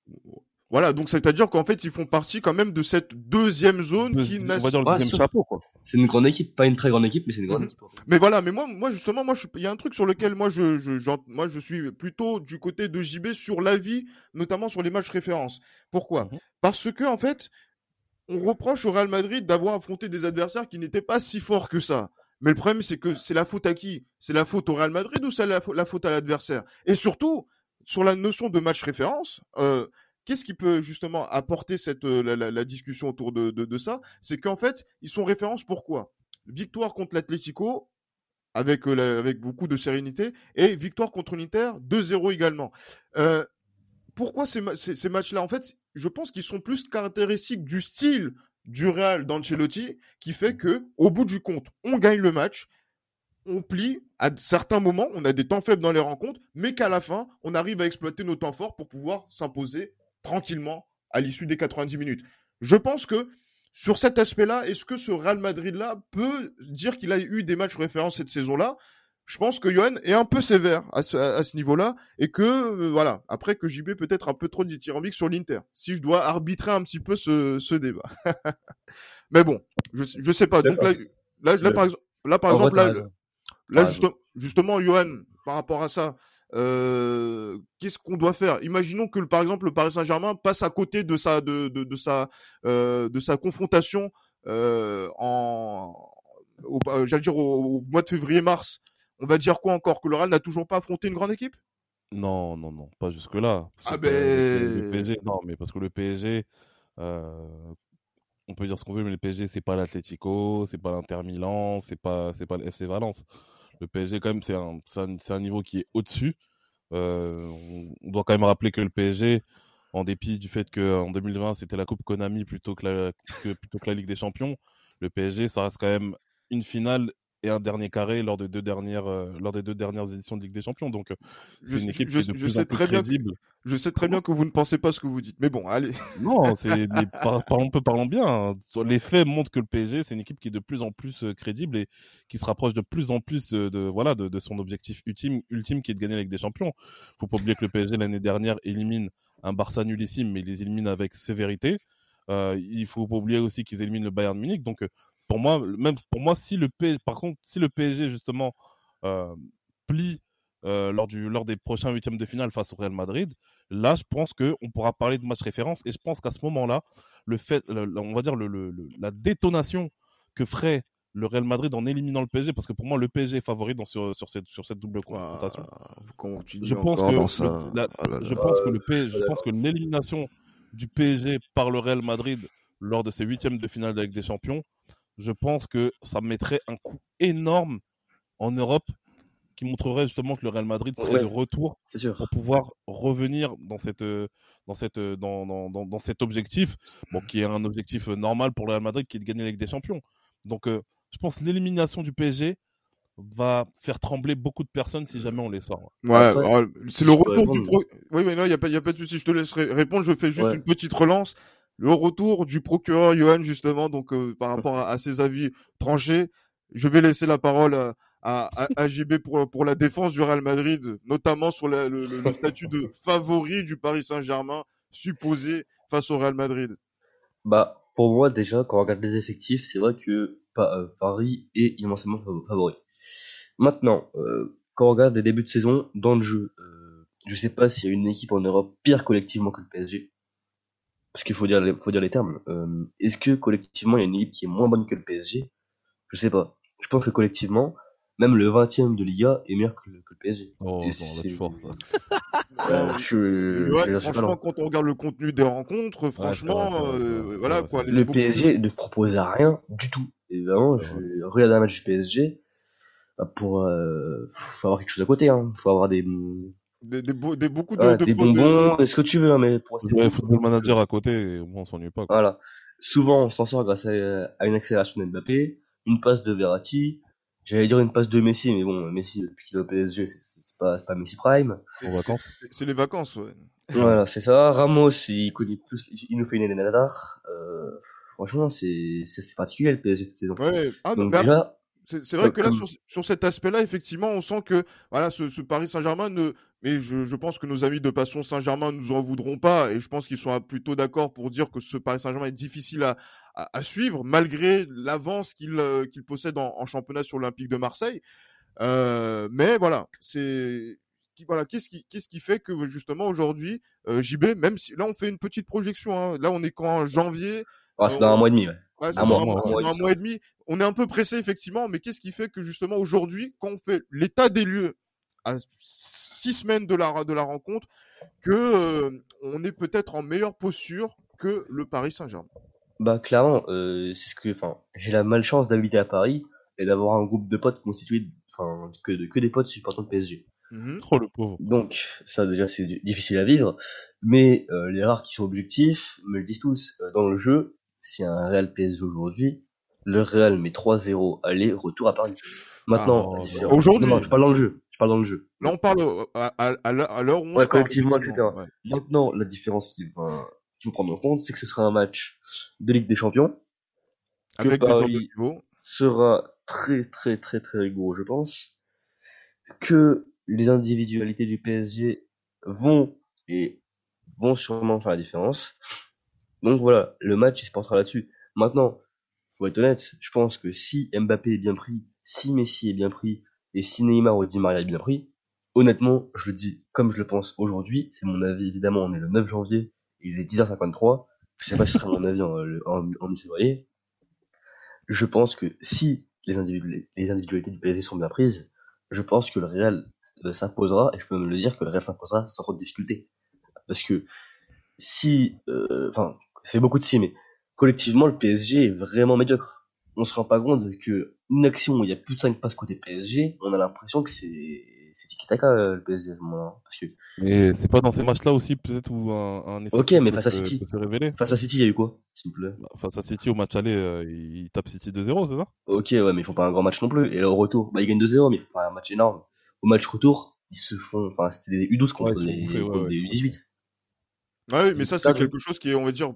Voilà, donc c'est-à-dire qu'en fait, ils font partie quand même de cette deuxième zone qui n'a pas. le deuxième chapeau, quoi. C'est une grande équipe, pas une très grande équipe, mais c'est une grande mhm. équipe. Mais voilà, mais moi, moi justement, moi, il y a un truc sur lequel moi, je, je, moi, je suis plutôt du côté de JB sur l'avis, notamment sur les matchs références. Pourquoi? Mhm. Parce que en fait, on reproche au Real Madrid d'avoir affronté des adversaires qui n'étaient pas si forts que ça. Mais le problème, c'est que c'est la faute à qui? C'est la faute au Real Madrid ou c'est la, faute à l'adversaire? Et surtout, sur la notion de match référence, euh, qu'est-ce qui peut justement apporter cette, euh, la, discussion autour de, ça? C'est qu'en fait, ils sont références pourquoi Victoire contre l'Atlético, avec, euh, avec beaucoup de sérénité, et victoire contre l'Inter, 2-0 également. Pourquoi ces, matchs-là? En fait, je pense qu'ils sont plus caractéristiques du style du Real d'Ancelotti qui fait que, au bout du compte, on gagne le match, on plie à certains moments, on a des temps faibles dans les rencontres, mais qu'à la fin, on arrive à exploiter nos temps forts pour pouvoir s'imposer tranquillement à l'issue des 90 minutes. Je pense que sur cet aspect-là, est-ce que ce Real Madrid-là peut dire qu'il a eu des matchs référents cette saison-là? Je pense que Johan est un peu sévère à ce, niveau-là et que euh, voilà. Après que JB peut-être un peu trop dithyrambique sur l'Inter. Si je dois arbitrer un petit peu ce, débat, <laughs> mais bon, je je sais pas. Donc là, là, par exemple, là par exemple là, justement, Johan, par rapport à ça, euh, qu'est-ce qu'on doit faire? Imaginons que par exemple le Paris Saint-Germain passe à côté de sa de, de, sa euh, de sa confrontation en j'allais dire au mois de février-mars on va dire quoi encore Que le Real n'a toujours pas affronté une grande équipe? Non, non, non, pas jusque-là. Ah ben... Le PSG, non, mais parce que le PSG, euh, on peut dire ce qu'on veut, mais le PSG, c'est pas l'Atlético, c'est pas l'Inter Milan, c'est pas, c'est pas le FC Valence. Le PSG, quand même, c'est un, c'est un, niveau qui est au-dessus. Euh, on, doit quand même rappeler que le PSG, en dépit du fait qu'en 2020, c'était la Coupe Konami plutôt que la, plutôt que la Ligue des Champions, le PSG, ça reste quand même une finale et un dernier carré lors, de deux dernières, euh, lors des deux dernières éditions de Ligue des Champions. Donc, euh, c'est une équipe qui est de plus en plus crédible. je sais très bien que vous ne pensez pas ce que vous dites, mais bon, allez. <laughs> Non, c'est <laughs> parlons, peu parlons bien. Hein. Les faits montrent que le PSG, c'est une équipe qui est de plus en plus euh, crédible et qui se rapproche de plus en plus de, voilà, de, son objectif ultime, ultime qui est de gagner la Ligue des Champions. Faut pas oublier que le PSG, l'année dernière, élimine un Barça nullissime, mais il les élimine avec sévérité. Euh, il faut pas oublier aussi qu'ils éliminent le Bayern Munich. Donc, pour moi, même pour moi, si le PSG, par contre, si le PSG justement euh, plie euh, lors, du, lors des prochains huitièmes de finale face au Real Madrid, là, je pense qu'on pourra parler de match référence. Et je pense qu'à ce moment-là, le fait, on va dire le, la détonation que ferait le Real Madrid en éliminant le PSG, parce que pour moi, le PSG est favori dans, sur, sur, cette, sur cette double confrontation. je pense que, oh je pense que le PSG, je pense que l'élimination du PSG par le Real Madrid lors de ces huitièmes de finale avec des champions, je pense que ça mettrait un coup énorme en Europe qui montrerait justement que le Real Madrid serait de retour pour pouvoir revenir dans cette dans cette dans, dans, dans, cet objectif bon qui est un objectif normal pour le Real Madrid qui est de gagner la Ligue des Champions. Donc euh, je pense l'élimination du PSG va faire trembler beaucoup de personnes si jamais on les sort. Ouais, c'est le retour du pro... Oui mais non, il y a pas y a pas de souci, je te laisse répondre, je fais juste une petite relance le retour du procureur Johan justement donc euh, par rapport à, ses avis tranchés. Je vais laisser la parole à, à, JB pour pour la défense du Real Madrid, notamment sur le, statut de favori du Paris Saint-Germain supposé face au Real Madrid. Bah pour moi déjà quand on regarde les effectifs, c'est vrai que euh, Paris est immensément favori. Maintenant, euh, quand on regarde les débuts de saison dans le jeu, je sais pas s'il y a une équipe en Europe pire collectivement que le PSG parce qu'il faut dire, faut dire les termes. Euh, est-ce que collectivement il y a une équipe qui est moins bonne que le PSG Je sais pas. Je pense que collectivement, même le 20ème de Liga est meilleur que le, PSG. Oh, c'est fort ça. <laughs> Euh, je, franchement, quand on regarde le contenu des rencontres, franchement, euh, voilà quoi. Le PSG ne propose rien du tout. Évidemment, je regarde un match du PSG bah, pour, euh, faut avoir quelque chose à côté. Hein. Faut avoir des des, des, des, beaucoup de, des bonbons, est-ce que tu veux, hein, mais pour rester. football manager à côté, on s'ennuie pas. Quoi. Voilà. Souvent, on s'en sort grâce à, à, une accélération de Mbappé, une passe de Verratti. J'allais dire une passe de Messi, mais bon, Messi, depuis qu'il est au PSG, c'est pas, pas Messi Prime. C'est les vacances, ouais. Voilà, c'est ça. Ramos, il connaît plus, il nous fait une Eden Hazard. Euh, franchement, c'est, c'est particulier le PSG cette saison. Ouais, ah, Donc, déjà, c'est vrai que là, sur, sur cet aspect-là, effectivement, on sent que voilà, ce, ce Paris Saint-Germain ne. Mais je, je, pense que nos amis de Passion Saint-Germain nous en voudront pas, et je pense qu'ils sont plutôt d'accord pour dire que ce Paris Saint-Germain est difficile à, à, à, suivre, malgré l'avance qu'il euh, qu'il possède en, en, championnat sur l'Olympique de Marseille. Euh, mais voilà, c'est voilà, qu'est-ce qui, qu'est-ce qui fait que justement aujourd'hui, euh, JB, même si là on fait une petite projection, hein, là on est quand janvier. Ah, c'est dans un mois et demi. Ouais. Ouais, un, mois, un, mois, et demi. On est un peu pressé effectivement, mais qu'est-ce qui fait que justement aujourd'hui, quand on fait l'état des lieux à six semaines de la de la rencontre, que euh, on est peut-être en meilleure posture que le Paris Saint-Germain? Bah clairement, euh, c'est ce que, enfin, j'ai la malchance d'habiter à Paris et d'avoir un groupe de potes constitué, enfin, que, que des potes supportant le PSG. Mmh oh, le pauvre. Donc, ça déjà c'est difficile à vivre. Mais euh, les rares qui sont objectifs me le disent tous. Euh, dans le jeu, si un Real PSG aujourd'hui, le Real met 3-0 aller, retour à Paris. Maintenant, ah, aujourd'hui, non, je parle dans le jeu. Je parle dans le jeu. Là, on parle à, à, l'heure où on ouais, collectivement, etc. Maintenant, la différence qu'il va, qu'il faut prendre en compte, c'est que ce sera un match de Ligue des Champions. Avec Paris sera très, très, très, très rigoureux, je pense. Que les individualités du PSG vont et vont sûrement faire la différence. Donc voilà, le match il se portera là-dessus. Maintenant, faut être honnête, je pense que si Mbappé est bien pris, si Messi est bien pris, et si Neymar ou Di Maria est bien pris, honnêtement, je le dis comme je le pense aujourd'hui, c'est mon avis évidemment, on est le 9 janvier, il est 10h53, je sais pas si ce sera mon avis en, en, en février, je pense que si les, les individualités du PSG sont bien prises, je pense que le Real euh, s'imposera, et je peux me le dire que le Real s'imposera sans trop de difficulté. Parce que si, euh, enfin, ça fait beaucoup de si, mais collectivement, le PSG est vraiment médiocre. On se rend pas compte que une action où il y a plus de 5 passes côté PSG, on a l'impression que c'est c'est tiki-taka euh, le PSG à ce moment-là. Parce que... Mais c'est pas dans ces matchs-là aussi peut-être où un, un effet Ok, mais face à City. Face à City, il y a eu quoi, s'il vous plaît? Bah, Face à City, au match aller, euh, ils tapent City 2-0, c'est ça? Ok, ouais, mais ils font pas un grand match non plus. Et là, au retour, bah, ils gagnent 2-0, mais ils font pas un match énorme. Au match retour, ils se font, enfin, c'était des U12 contre, les, U18. Ah oui, mais ça, c'est quelque chose qui est, on va dire,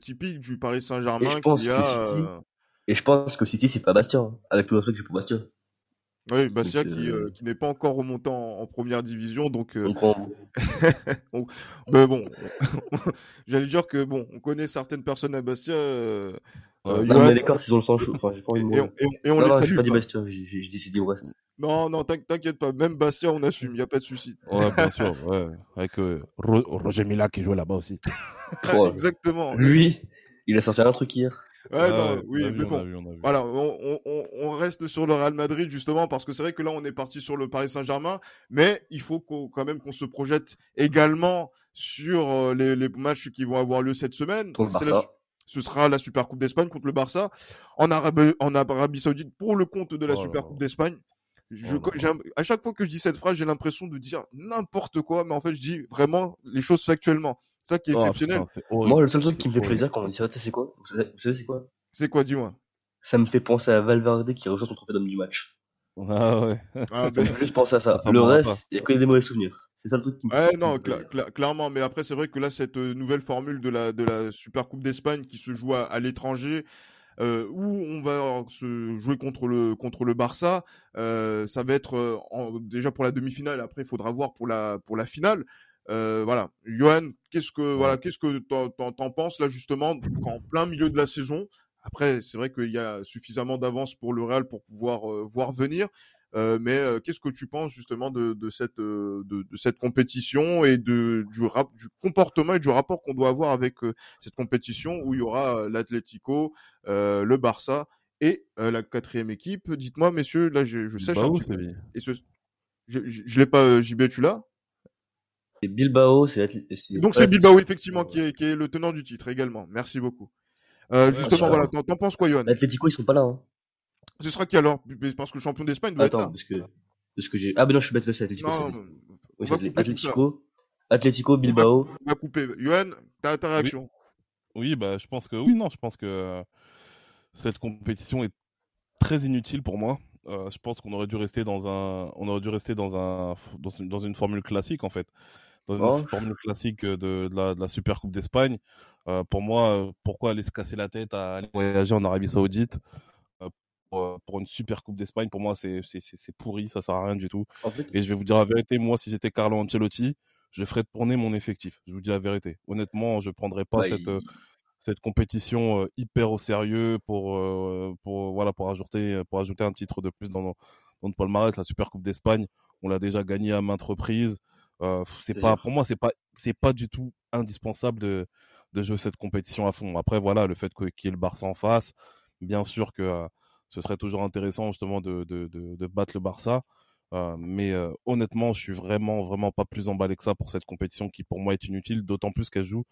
typique du Paris Saint-Germain. Euh, et je pense que City, c'est pas Bastien, hein, avec tout le truc que c'est pour Bastien. Oui, Bastia qui, euh, qui n'est pas encore remonté en, première division, donc. Euh... <laughs> mais bon, <laughs> j'allais dire que bon, on connaît certaines personnes à Bastia. Euh, euh non, mais les cartes, ils ont le sang chaud. Enfin, j'ai pas envie de Et, et, on non, les non, j'ai pas dit Bastia, j'ai dit Brest. Non, non, t'inquiète pas, même Bastia, on assume, il y a pas de souci. Ouais, bien sûr, <laughs> ouais. Avec euh, Roger Mila qui jouait là-bas aussi. <laughs> Exactement. Lui, il a sorti un truc hier. Ouais, non, oui, mais bon. Voilà, on, on, on, reste sur le Real Madrid justement parce que c'est vrai que là on est parti sur le Paris Saint-Germain, mais il faut quand même qu'on se projette également sur euh, les, les, matchs qui vont avoir lieu cette semaine. ce sera la Super Coupe d'Espagne contre le Barça en Arabie, en Arabie Saoudite pour le compte de la oh Super Coupe d'Espagne. Je, oh à chaque fois que je dis cette phrase, j'ai l'impression de dire n'importe quoi, mais en fait, je dis vraiment les choses factuellement ça qui est oh, exceptionnel. Moi, le seul truc qui me fait plaisir quand on dit ça, c'est quoi? Vous savez, c'est quoi? C'est quoi, dis-moi? Ça me fait penser à Valverde qui reçoit son trophée d'homme du match. <laughs> Ah ouais. Ah, ben... juste penser à ça. le reste, il y a que des mauvais souvenirs. C'est ça le truc qui me Ouais, non, clairement. Mais après, c'est vrai que là, cette euh, nouvelle formule de la, de la Super Coupe d'Espagne qui se joue à, l'étranger, euh, où on va se jouer contre le contre le Barça. Euh, ça va être euh, en, déjà pour la demi-finale. Après, il faudra voir pour la pour la finale. Euh, voilà, Johan, qu'est-ce que voilà, qu'est-ce que t'en, penses là justement en plein milieu de la saison? Après, c'est vrai qu'il y a suffisamment d'avance pour le Real pour pouvoir voir venir. Euh, mais qu'est-ce que tu penses justement de, de cette de, de, cette compétition et de du, rap, du comportement et du rapport qu'on doit avoir avec cette compétition où il y aura l'Atlético, le Barça et la quatrième équipe? Dites-moi, messieurs, là je, je sais. Et ce, je, je, je l'ai pas. JB, tu l'as? C'est Bilbao, c'est Donc c'est Bilbao effectivement qui est, qui est le tenant du titre également. Merci beaucoup. Euh, justement, voilà, t'en penses quoi, Yohan L'Atlético, ils sont pas là. Hein. Ce sera qui alors Parce que le champion d'Espagne doit Attends, être là. parce que, parce que j'ai. Ah, ben non, je suis bête, c'est Atlético. Non, Atlético, Atlético, Bilbao. On va couper. Yohan, t'as ta réaction oui. bah, je pense que oui, non, je pense que cette compétition est très inutile pour moi. Euh, je pense qu'on aurait dû rester dans un, on aurait dû rester dans un, dans une, dans une formule classique en fait dans une oh. formule classique de, de, la, de, la, Super Coupe d'Espagne. Euh, pour moi, euh, pourquoi aller se casser la tête à aller voyager en Arabie Saoudite? euh, pour, euh, pour, une Super Coupe d'Espagne Pour moi, c'est pourri, ça sert à rien du tout. Et je vais vous dire la vérité, moi, si j'étais Carlo Ancelotti, je ferais tourner mon effectif. Je vous dis la vérité. Honnêtement, je prendrais pas cette cette compétition hyper au sérieux pour pour voilà pour ajouter pour ajouter un titre de plus dans dans le palmarès la Super Coupe d'Espagne on l'a déjà gagné à maintes reprises euh, c'est pas, pour moi, c'est pas, c'est pas du tout indispensable de, de jouer cette compétition à fond. Après, voilà, le fait qu'il y ait le Barça en face, bien sûr que euh, ce serait toujours intéressant justement de, de, de, de battre le Barça. Euh, mais euh, honnêtement, je suis vraiment, vraiment pas plus emballé que ça pour cette compétition qui pour moi est inutile, d'autant plus qu'elle joue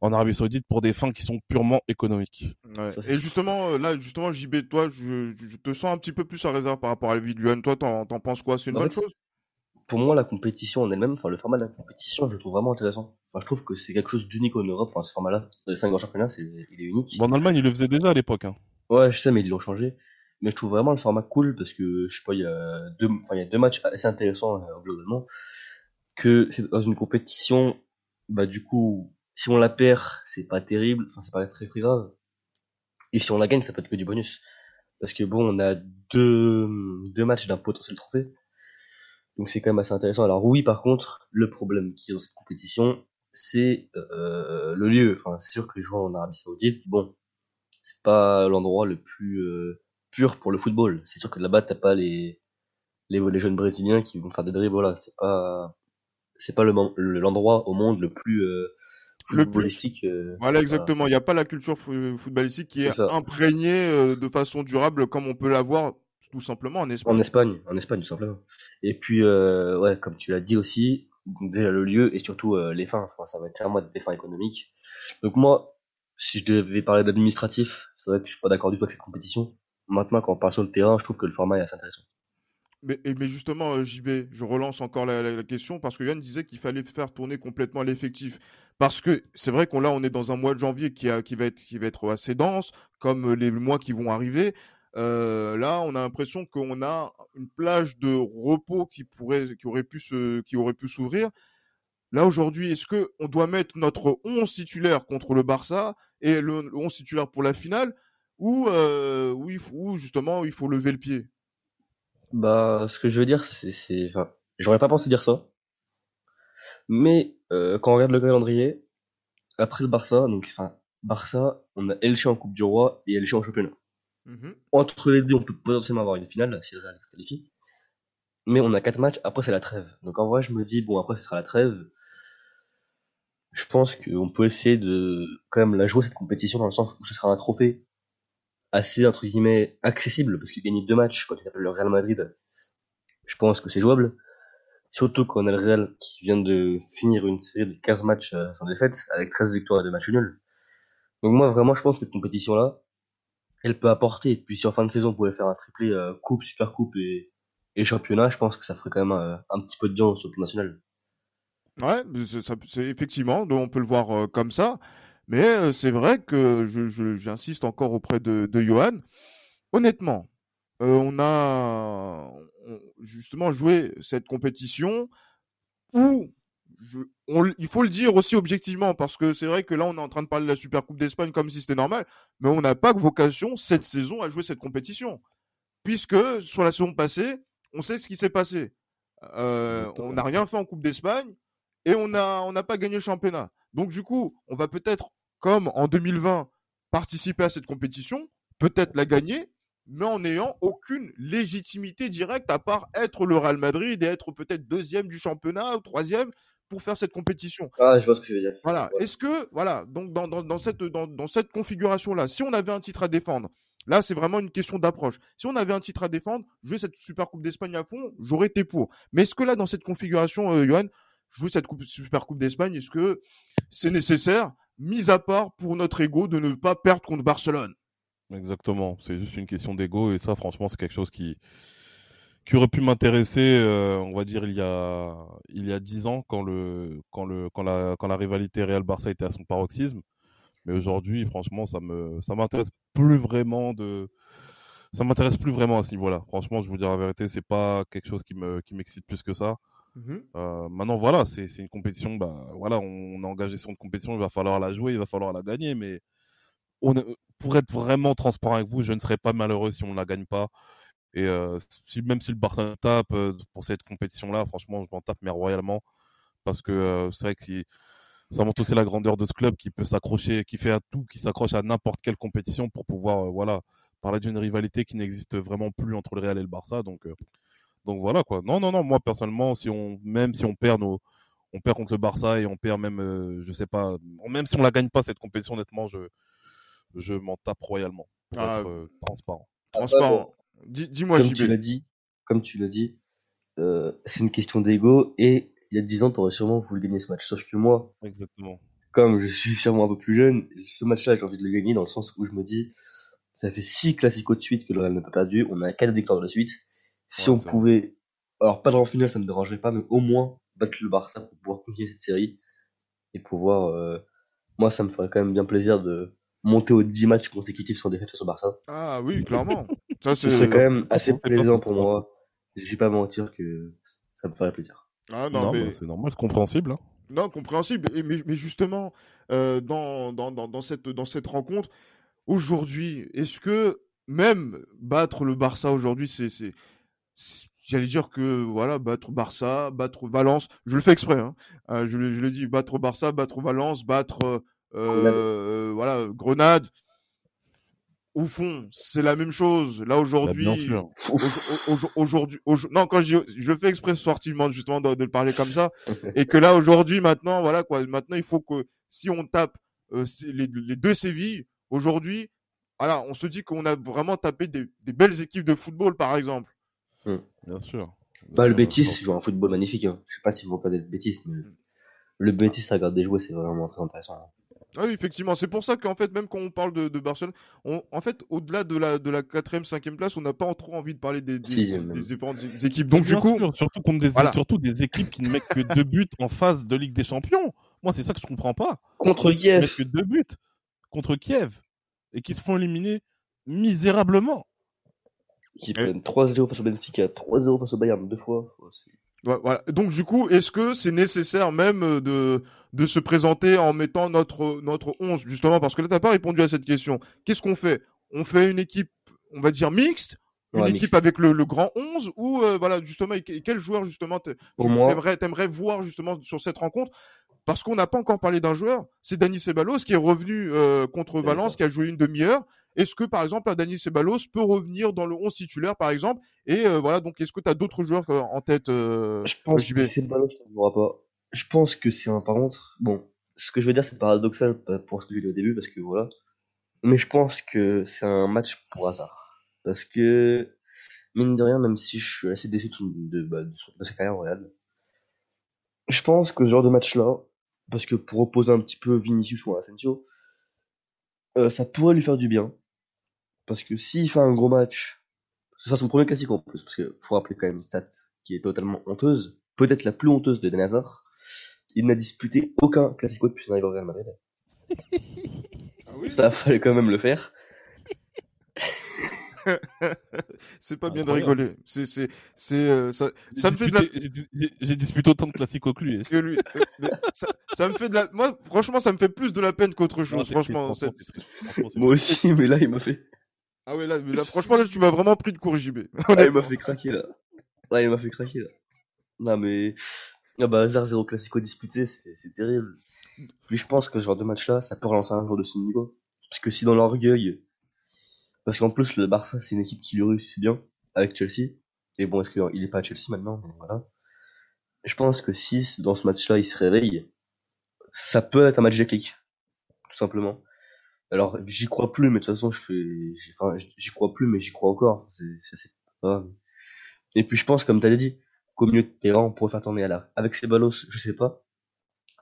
en Arabie Saoudite pour des fins qui sont purement économiques. Ouais. Et justement, là, justement, JB, toi, je, je, te sens un petit peu plus à réserve par rapport à la vie de. Toi, t'en, penses quoi? C'est une bonne chose? pour moi, la compétition en elle-même, enfin, le format de la compétition, je le trouve vraiment intéressant. Enfin, je trouve que c'est quelque chose d'unique en Europe. Enfin, ce format-là, dans les 5 grands championnats, c'est, il est unique. Bon, en Allemagne, ils le faisaient déjà à l'époque. Hein. Ouais, je sais, mais ils l'ont changé. Mais je trouve vraiment le format cool parce que, je sais pas, il y a deux, enfin, il y a deux matchs assez intéressants, euh, globalement. Que c'est dans une compétition, bah, du coup, si on la perd, c'est pas terrible, enfin, c'est pas très, très grave. Et si on la gagne, ça peut être que du bonus. Parce que bon, on a deux, matchs d'un potentiel trophée. Donc c'est quand même assez intéressant. Alors oui, par contre, le problème qui est dans cette compétition, c'est euh, le lieu. Enfin, c'est sûr que joueurs en Arabie Saoudite, bon, c'est pas l'endroit le plus euh, pur pour le football. C'est sûr que là-bas, t'as pas les, les, les jeunes brésiliens qui vont faire des dribbles. Voilà, c'est pas c'est pas l'endroit le, l'endroit au monde le plus euh, footballistique. Euh, voilà, exactement. Il n'y a pas la culture footballistique qui est, imprégnée euh, de façon durable comme on peut l'avoir tout simplement en Espagne. En Espagne, en Espagne tout simplement. Et puis, euh, ouais, comme tu l'as dit aussi, déjà le lieu et surtout les fins. Enfin, ça va être clairement des fins économiques. Donc moi, si je devais parler d'administratif, c'est vrai que je suis pas d'accord du tout avec cette compétition. Maintenant, quand on parle sur le terrain, je trouve que le format est assez intéressant. Mais, justement, euh, JB, je relance encore la, question parce que Yann disait qu'il fallait faire tourner complètement l'effectif. Parce que c'est vrai qu'on là, on est dans un mois de janvier qui, va être, assez dense, comme euh, les mois qui vont arriver. Euh, là, on a l'impression qu'on a une plage de repos qui pourrait, qui aurait pu s'ouvrir. Là aujourd'hui, est-ce que on doit mettre notre 11 titulaire contre le Barça et le, 11 titulaire pour la finale, ou, euh, ou justement il faut lever le pied? Bah, ce que je veux dire, c'est, c'est, enfin, j'aurais pas pensé dire ça. Mais euh, quand on regarde le calendrier, après le Barça, donc enfin Barça, on a Elche en Coupe du Roi et Elche en championnat. Mm-hmm. Entre les deux, on peut potentiellement avoir une finale si le Real se qualifie. Mais on a quatre matchs, après c'est la trêve. Donc en vrai, je me dis bon, après ce sera la trêve. Je pense qu'on peut essayer de quand même la jouer cette compétition dans le sens où ce sera un trophée assez entre guillemets accessible parce que gagner deux matchs quand tu t'appelles le Real Madrid, je pense que c'est jouable. Surtout quand on a le Real qui vient de finir une série de 15 matchs euh, sans défaite avec 13 victoires et 2 matchs nuls. Donc moi vraiment je pense que cette compétition là, elle peut apporter. Puis si en fin de saison on pouvait faire un triplé euh, coupe, super coupe et, championnat, je pense que ça ferait quand même euh, un petit peu de bien plan national. Ouais, c'est effectivement, on peut le voir comme ça. Mais euh, c'est vrai que j'insiste encore auprès de, de Johan. Honnêtement, euh, on a justement joué cette compétition où il faut le dire aussi objectivement parce que c'est vrai que là on est en train de parler de la Super Coupe d'Espagne comme si c'était normal, mais on n'a pas vocation cette saison à jouer cette compétition puisque sur la saison passée on sait ce qui s'est passé. Euh, on n'a rien fait en Coupe d'Espagne et on n'a on n'a pas gagné le championnat. Donc du coup, on va peut-être, comme en 2020, participer à cette compétition, peut-être la gagner, mais en n'ayant aucune légitimité directe à part être le Real Madrid et être peut-être deuxième du championnat ou troisième pour faire cette compétition. Ah, je vois ce que tu veux dire. Voilà. Est-ce que, voilà, donc dans, dans, dans cette, dans, dans cette configuration-là, si on avait un titre à défendre, Là, c'est vraiment une question d'approche. Si on avait un titre à défendre, jouer cette Super Coupe d'Espagne à fond, j'aurais été pour. Mais est-ce que là, dans cette configuration, euh, Johan, jouer cette coupe, Super Coupe d'Espagne, est-ce que c'est nécessaire, mis à part pour notre ego, de ne pas perdre contre Barcelone? Exactement, c'est juste une question d'ego et ça, franchement, c'est quelque chose qui qui aurait pu m'intéresser, euh, on va dire il y a il y a dix ans quand le quand le quand la quand la rivalité Real Barça était à son paroxysme. Mais aujourd'hui, franchement, ça me ça m'intéresse plus vraiment de ça m'intéresse plus vraiment à ce niveau-là. Franchement, je vous dire la vérité, c'est pas quelque chose qui me qui m'excite plus que ça. Mmh euh, maintenant, voilà, c'est une compétition. Bah, voilà, on, est engagé sur une compétition. Il va falloir la jouer, il va falloir la gagner. Mais pour être vraiment transparent avec vous, je ne serais pas malheureux si on ne la gagne pas. Et euh, même si le Barça tape euh, pour cette compétition-là, franchement, je m'en tape mais royalement parce que c'est vrai que ça montre aussi la grandeur de ce club qui peut s'accrocher, qui fait à tout, qui s'accroche à n'importe quelle compétition pour pouvoir, voilà, parler d'une rivalité qui n'existe vraiment plus entre le Real et le Barça. Donc donc voilà quoi. Non, non, non. Moi personnellement, si on, même si on perd nos, on perd contre le Barça et on perd même, euh, je sais pas, même si on la gagne pas cette compétition, honnêtement, je, je m'en tape royalement pour ah, être euh, transparent. Transparent. Dis-moi, comme tu l'as dit, comme tu l'as dit, euh, c'est une question d'ego et il y a 10 ans, tu aurais sûrement voulu gagner ce match. Sauf que moi, Exactement. comme je suis sûrement un peu plus jeune, ce match-là, j'ai envie de le gagner dans le sens où je me dis, ça fait 6 classicos de suite que le Real n'a pas perdu, on a 4 victoires de la suite si on pouvait alors pas de en finale, ça me dérangerait pas, mais au moins battre le Barça pour pouvoir continuer cette série et pouvoir. Euh, moi, ça me ferait quand même bien plaisir de monter aux 10 matchs consécutifs sans défaite sur Barça. Ah oui, clairement. ça, Ce serait quand même assez plaisant pour moi. Je vais pas mentir que ça me ferait plaisir. Ah non, mais... Bah, c'est normal, compréhensible. Hein. Non, compréhensible. mais, mais, justement, euh, dans, dans, dans, cette, dans cette rencontre, aujourd'hui, est-ce que même battre le Barça aujourd'hui, c'est j'allais dire que voilà battre Barça, battre Valence, je le fais exprès, hein. Euh, je, je, le dis battre Barça, battre Valence, battre euh, euh voilà Grenade. Au fond, c'est la même chose. Là bah, aujourd'hui, aujourd'hui, non quand je, je fais exprès sportivement justement de, de, le parler comme ça, <laughs> et que là aujourd'hui maintenant voilà quoi, maintenant il faut que si on tape euh, les, les, deux Sévilles aujourd'hui, voilà, on se dit qu'on a vraiment tapé des, des belles équipes de football par exemple. Hmm. Bien sûr. Bah, le Bétis joue un football magnifique. Hein. Je sais pas si vous connaissez le Bétis, mais le Bétis, ça regarde des jouets, c'est vraiment très intéressant. Hein. Ah oui, effectivement. C'est pour ça qu'en fait, même quand on parle de, de Barcelone, on, en fait, au-delà de la, de la quatrième, cinquième place, on n'a pas trop envie de parler des, des, différentes équipes. Donc, du coup. surtout contre des, surtout des équipes qui ne mettent que deux buts en phase de Ligue des Champions. Moi, c'est ça que je comprends pas. Contre Kiev. Qui mettent que deux buts. Contre Kiev. Et qui se font éliminer misérablement qui prennent 3-0 face au Benfica, 3-0 face au Bayern deux fois. voilà. Donc du coup, est-ce que c'est nécessaire même euh, de de se présenter en mettant notre notre 11 justement? Parce que là t'as pas répondu à cette question. Qu'est-ce qu'on fait? On fait une équipe, on va dire mixte, une équipe avec le, le, grand 11 ou euh, voilà justement quel joueur justement t'aimerais t'aimerais voir justement sur cette rencontre? Parce qu'on n'a pas encore parlé d'un joueur, c'est Dani Ceballos qui est revenu euh, contre Valence, qui a joué une demi-heure. Est-ce que, par exemple, Dani Ceballos peut revenir dans le 11 titulaire, par exemple? Et euh, voilà, donc est-ce que tu as d'autres joueurs euh, en tête Je pense que Ceballos ne jouera pas. Je pense que c'est un par contre. Bon, ce que je veux dire, c'est paradoxal pour ce que j'ai dit au début, parce que voilà. Mais je pense que c'est un match pour hasard. Parce que, mine de rien, même si je suis assez déçu de, bah, de, sa carrière Real, je pense que ce genre de match-là, parce que pour opposer un petit peu Vinicius ou Asensio, euh, ça pourrait lui faire du bien. Parce que s'il fait un gros match, ce sera son premier classique en plus, parce qu'il faut rappeler quand même une stat qui est totalement honteuse, peut-être la plus honteuse de Den Il n'a disputé aucun classico depuis son arrivée au Real Madrid. <laughs> Ah oui ça fallait quand même le faire. <laughs> c'est pas bien de rigoler. C'est, c'est, c'est, euh, ça, ça me fait de la... J'ai disputé autant de classiques que lui. Hein. Que lui. Euh, ça, ça, me fait de la, moi, franchement, ça me fait plus de la peine qu'autre chose, franchement. Moi aussi, mais là, il m'a fait. Ah ouais, là, mais là, franchement, là, tu m'as vraiment pris de court JB. <laughs> Ah, il m'a fait craquer, là. Ouais, il m'a fait craquer, là. Non, mais, ah bah, hasard zéro classico disputé, c'est, terrible. Puis je pense que ce genre de match-là, ça peut relancer un jour de ce niveau. Parce que si dans l'orgueil, parce qu'en plus, le Barça, c'est une équipe qui lui réussit bien avec Chelsea. Et bon, est-ce qu'il est pas à Chelsea maintenant voilà. Je pense que si dans ce match-là, il se réveille, ça peut être un match déclic, tout simplement. Alors, j'y crois plus, mais de toute façon, je fais, enfin, j'y crois plus, mais j'y crois encore. C'est Et puis, je pense, comme t'as dit, qu'au milieu de terrain, on pourrait faire tourner à la, avec ses ballos, je sais pas.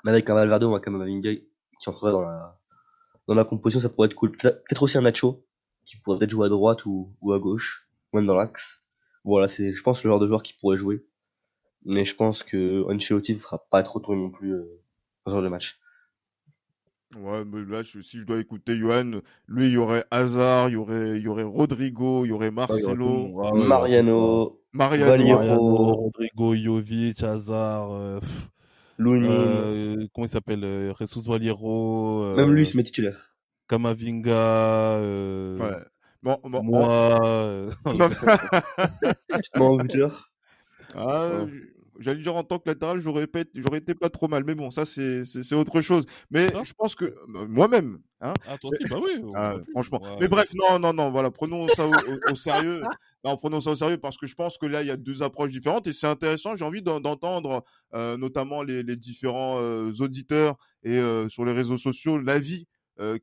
Mais avec un Valverde ou un Kamavinga qui entrerait dans la, dans la composition, ça pourrait être cool. Peut-être aussi un Nacho, qui pourrait peut-être jouer à droite ou, ou à gauche, ou même dans l'axe. Voilà, c'est, je pense, le genre de joueur qui pourrait jouer. Mais je pense que Ancelotti ne fera pas trop tourner non plus euh, ce genre de match. Ouais, mais là, si je dois écouter Johan, lui, il y aurait Hazard, il y aurait, il y aurait Rodrigo, il y aurait Marcelo, Mariano, Mariano, Rodrigo, Jovic, Hazard, euh, euh, comment il s'appelle, euh, Jesus Valiero. Euh, Même lui, il se met titulaire. Kamavinga. Euh, ouais. Bon, bon, moi. Euh... <laughs> Non. <laughs> buteur. Ah, j'allais dire en tant que latéral, j'aurais j'aurais été pas trop mal. Mais bon, ça c'est c'est autre chose. Mais je pense que moi-même, hein. Ah, toi aussi, bah oui. <laughs> Ah, franchement. Mais bref, non, non, non. Voilà, prenons ça au, sérieux. Non, prenons ça au sérieux parce que je pense que là, il y a deux approches différentes et c'est intéressant. J'ai envie d'entendre, euh, notamment les, les différents euh, auditeurs et euh, sur les réseaux sociaux, l'avis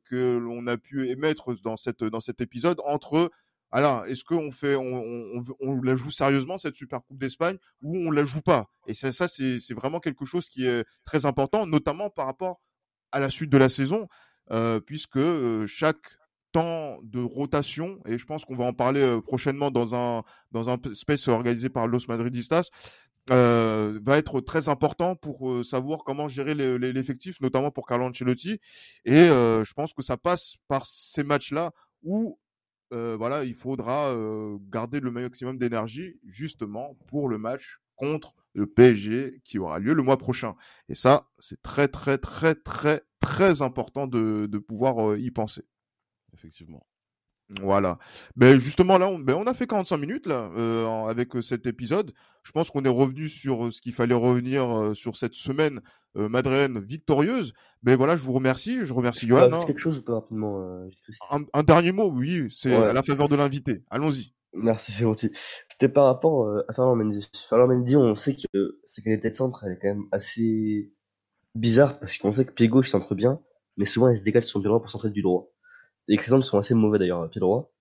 que l'on a pu émettre dans cette dans cet épisode entre alors, est-ce qu'on fait, on, on, la joue sérieusement cette Super Coupe d'Espagne ou on la joue pas? Et ça, ça c'est vraiment quelque chose qui est très important, notamment par rapport à la suite de la saison, euh, puisque euh, chaque temps de rotation, et je pense qu'on va en parler prochainement dans un, dans un space organisé par Los Madridistas, euh, va être très important pour savoir comment gérer l'effectif, notamment pour Carlo Ancelotti. Et je pense que ça passe par ces matchs-là où voilà, il faudra garder le maximum d'énergie justement pour le match contre le PSG qui aura lieu le mois prochain. Et ça, c'est très très très très très important de, de pouvoir y penser. Effectivement. Voilà. Ben justement là, on, ben on a fait 45 minutes là euh, avec euh, cet épisode. Je pense qu'on est revenu sur euh, ce qu'il fallait revenir sur cette semaine madrienne victorieuse. Mais ben, voilà, je vous remercie. Je remercie Johan. Hein. Quelque chose rapidement. Un, dernier mot, oui, c'est à la faveur de l'invité. Allons-y. Merci, c'est gentil. C'était par rapport à Fernand Mendy. Fernand Mendy, on sait que sa qualité de centre, elle est quand même assez bizarre parce qu'on sait que pied gauche centre bien, mais souvent elle se décale sur son droit pour centrer du droit. Les exemples sont assez mauvais d'ailleurs, pied droit.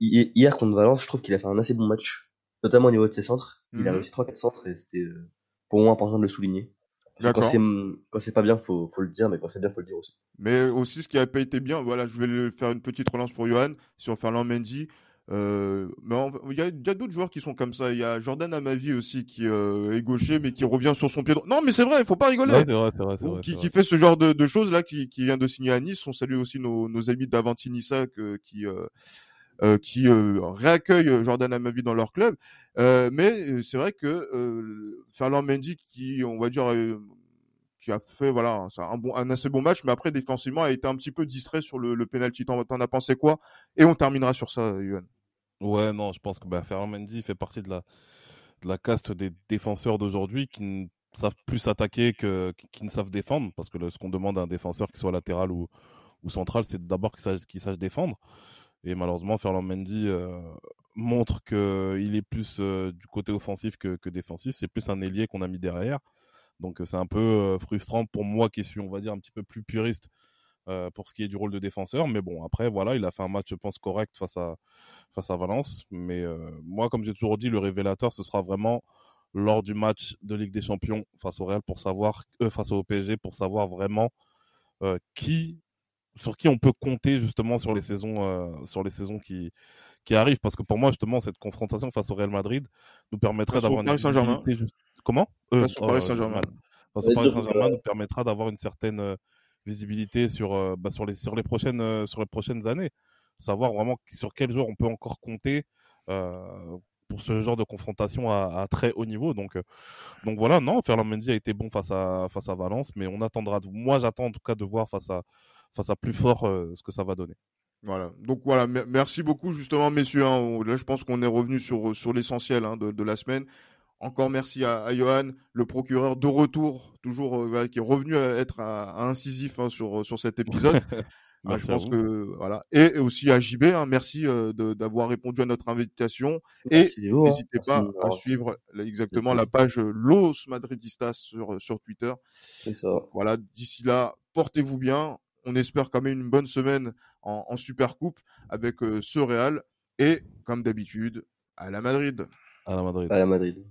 Hier contre Valence, je trouve qu'il a fait un assez bon match, notamment au niveau de ses centres. Il a mhm. réussi 3-4 centres et c'était euh, pour moi important de le souligner. Quand c'est pas bien, faut, faut le dire, mais quand c'est bien, faut le dire aussi. Mais aussi, ce qui a pas été bien, voilà, je vais faire une petite relance pour Johan sur Fernand Mendy. Euh, mais il y a, d'autres joueurs qui sont comme ça. Il y a Jordan Amavi aussi qui euh, est gaucher mais qui revient sur son pied droit. Non, mais c'est vrai, il faut pas rigoler. Ouais, vrai, vrai, vrai, qui, qui fait ce genre de, de, choses là, qui, qui vient de signer à Nice. On salue aussi nos, nos amis d'Avantinissa qui euh, euh, qui euh, réaccueillent Jordan Amavi dans leur club. mais c'est vrai que Ferland Mendy, qui on va dire qui a fait voilà un bon un assez bon match mais après défensivement a été un petit peu distrait sur le, le penalty t'en as pensé quoi? Et on terminera sur ça Yuan Ouais, non, je pense que bah, Ferland Mendy fait partie de la, de la caste des défenseurs d'aujourd'hui qui ne savent plus s'attaquer que qui ne savent défendre, parce que ce qu'on demande à un défenseur, qui soit latéral ou, ou central, c'est d'abord qu'il sache, sache défendre. Et malheureusement, Ferland Mendy euh, montre qu'il est plus euh, du côté offensif que, défensif. C'est plus un ailier qu'on a mis derrière. Donc c'est un peu euh, frustrant pour moi qui suis, on va dire, un petit peu plus puriste euh, pour ce qui est du rôle de défenseur. Mais bon, après, voilà, il a fait un match, je pense, correct face à, face à Valence. Mais euh, moi, comme j'ai toujours dit, le révélateur, ce sera vraiment lors du match de Ligue des Champions face au Real pour savoir, euh, face au PSG, pour savoir vraiment qui, sur qui on peut compter justement sur les saisons, sur les saisons qui, qui arrivent. Parce que pour moi, justement, cette confrontation face au Real Madrid nous permettrait d'avoir une. Paris Saint-Germain. Comment? Face au Paris Saint-Germain. Face au Paris Saint-Germain nous permettra d'avoir une certaine visibilité sur, euh, bah, sur, les, sur, les prochaines, euh, sur les prochaines années. Savoir vraiment sur quel joueur on peut encore compter euh, pour ce genre de confrontation à, très haut niveau. Donc, donc voilà, non, Ferland Mendy a été bon face à, face à Valence, mais on attendra. Moi, j'attends en tout cas de voir face à, face à plus fort ce que ça va donner. Voilà. Donc voilà, merci beaucoup justement messieurs. Hein. Là, je pense qu'on est revenu sur sur l'essentiel hein, de, de, la semaine. Encore merci à, à, Johan, le procureur de retour, toujours euh, qui est revenu à être incisif hein, sur sur cet épisode. <laughs> Ah, je pense que voilà et, aussi à JB, hein, merci euh, d'avoir répondu à notre invitation et hein. n'hésitez pas à suivre exactement la page Los Madridistas sur sur Twitter. C'est ça. Voilà, d'ici là, portez-vous bien. On espère quand même une bonne semaine en, en Super Coupe avec euh, ce Real et comme d'habitude à la Madrid. À la Madrid. À la Madrid.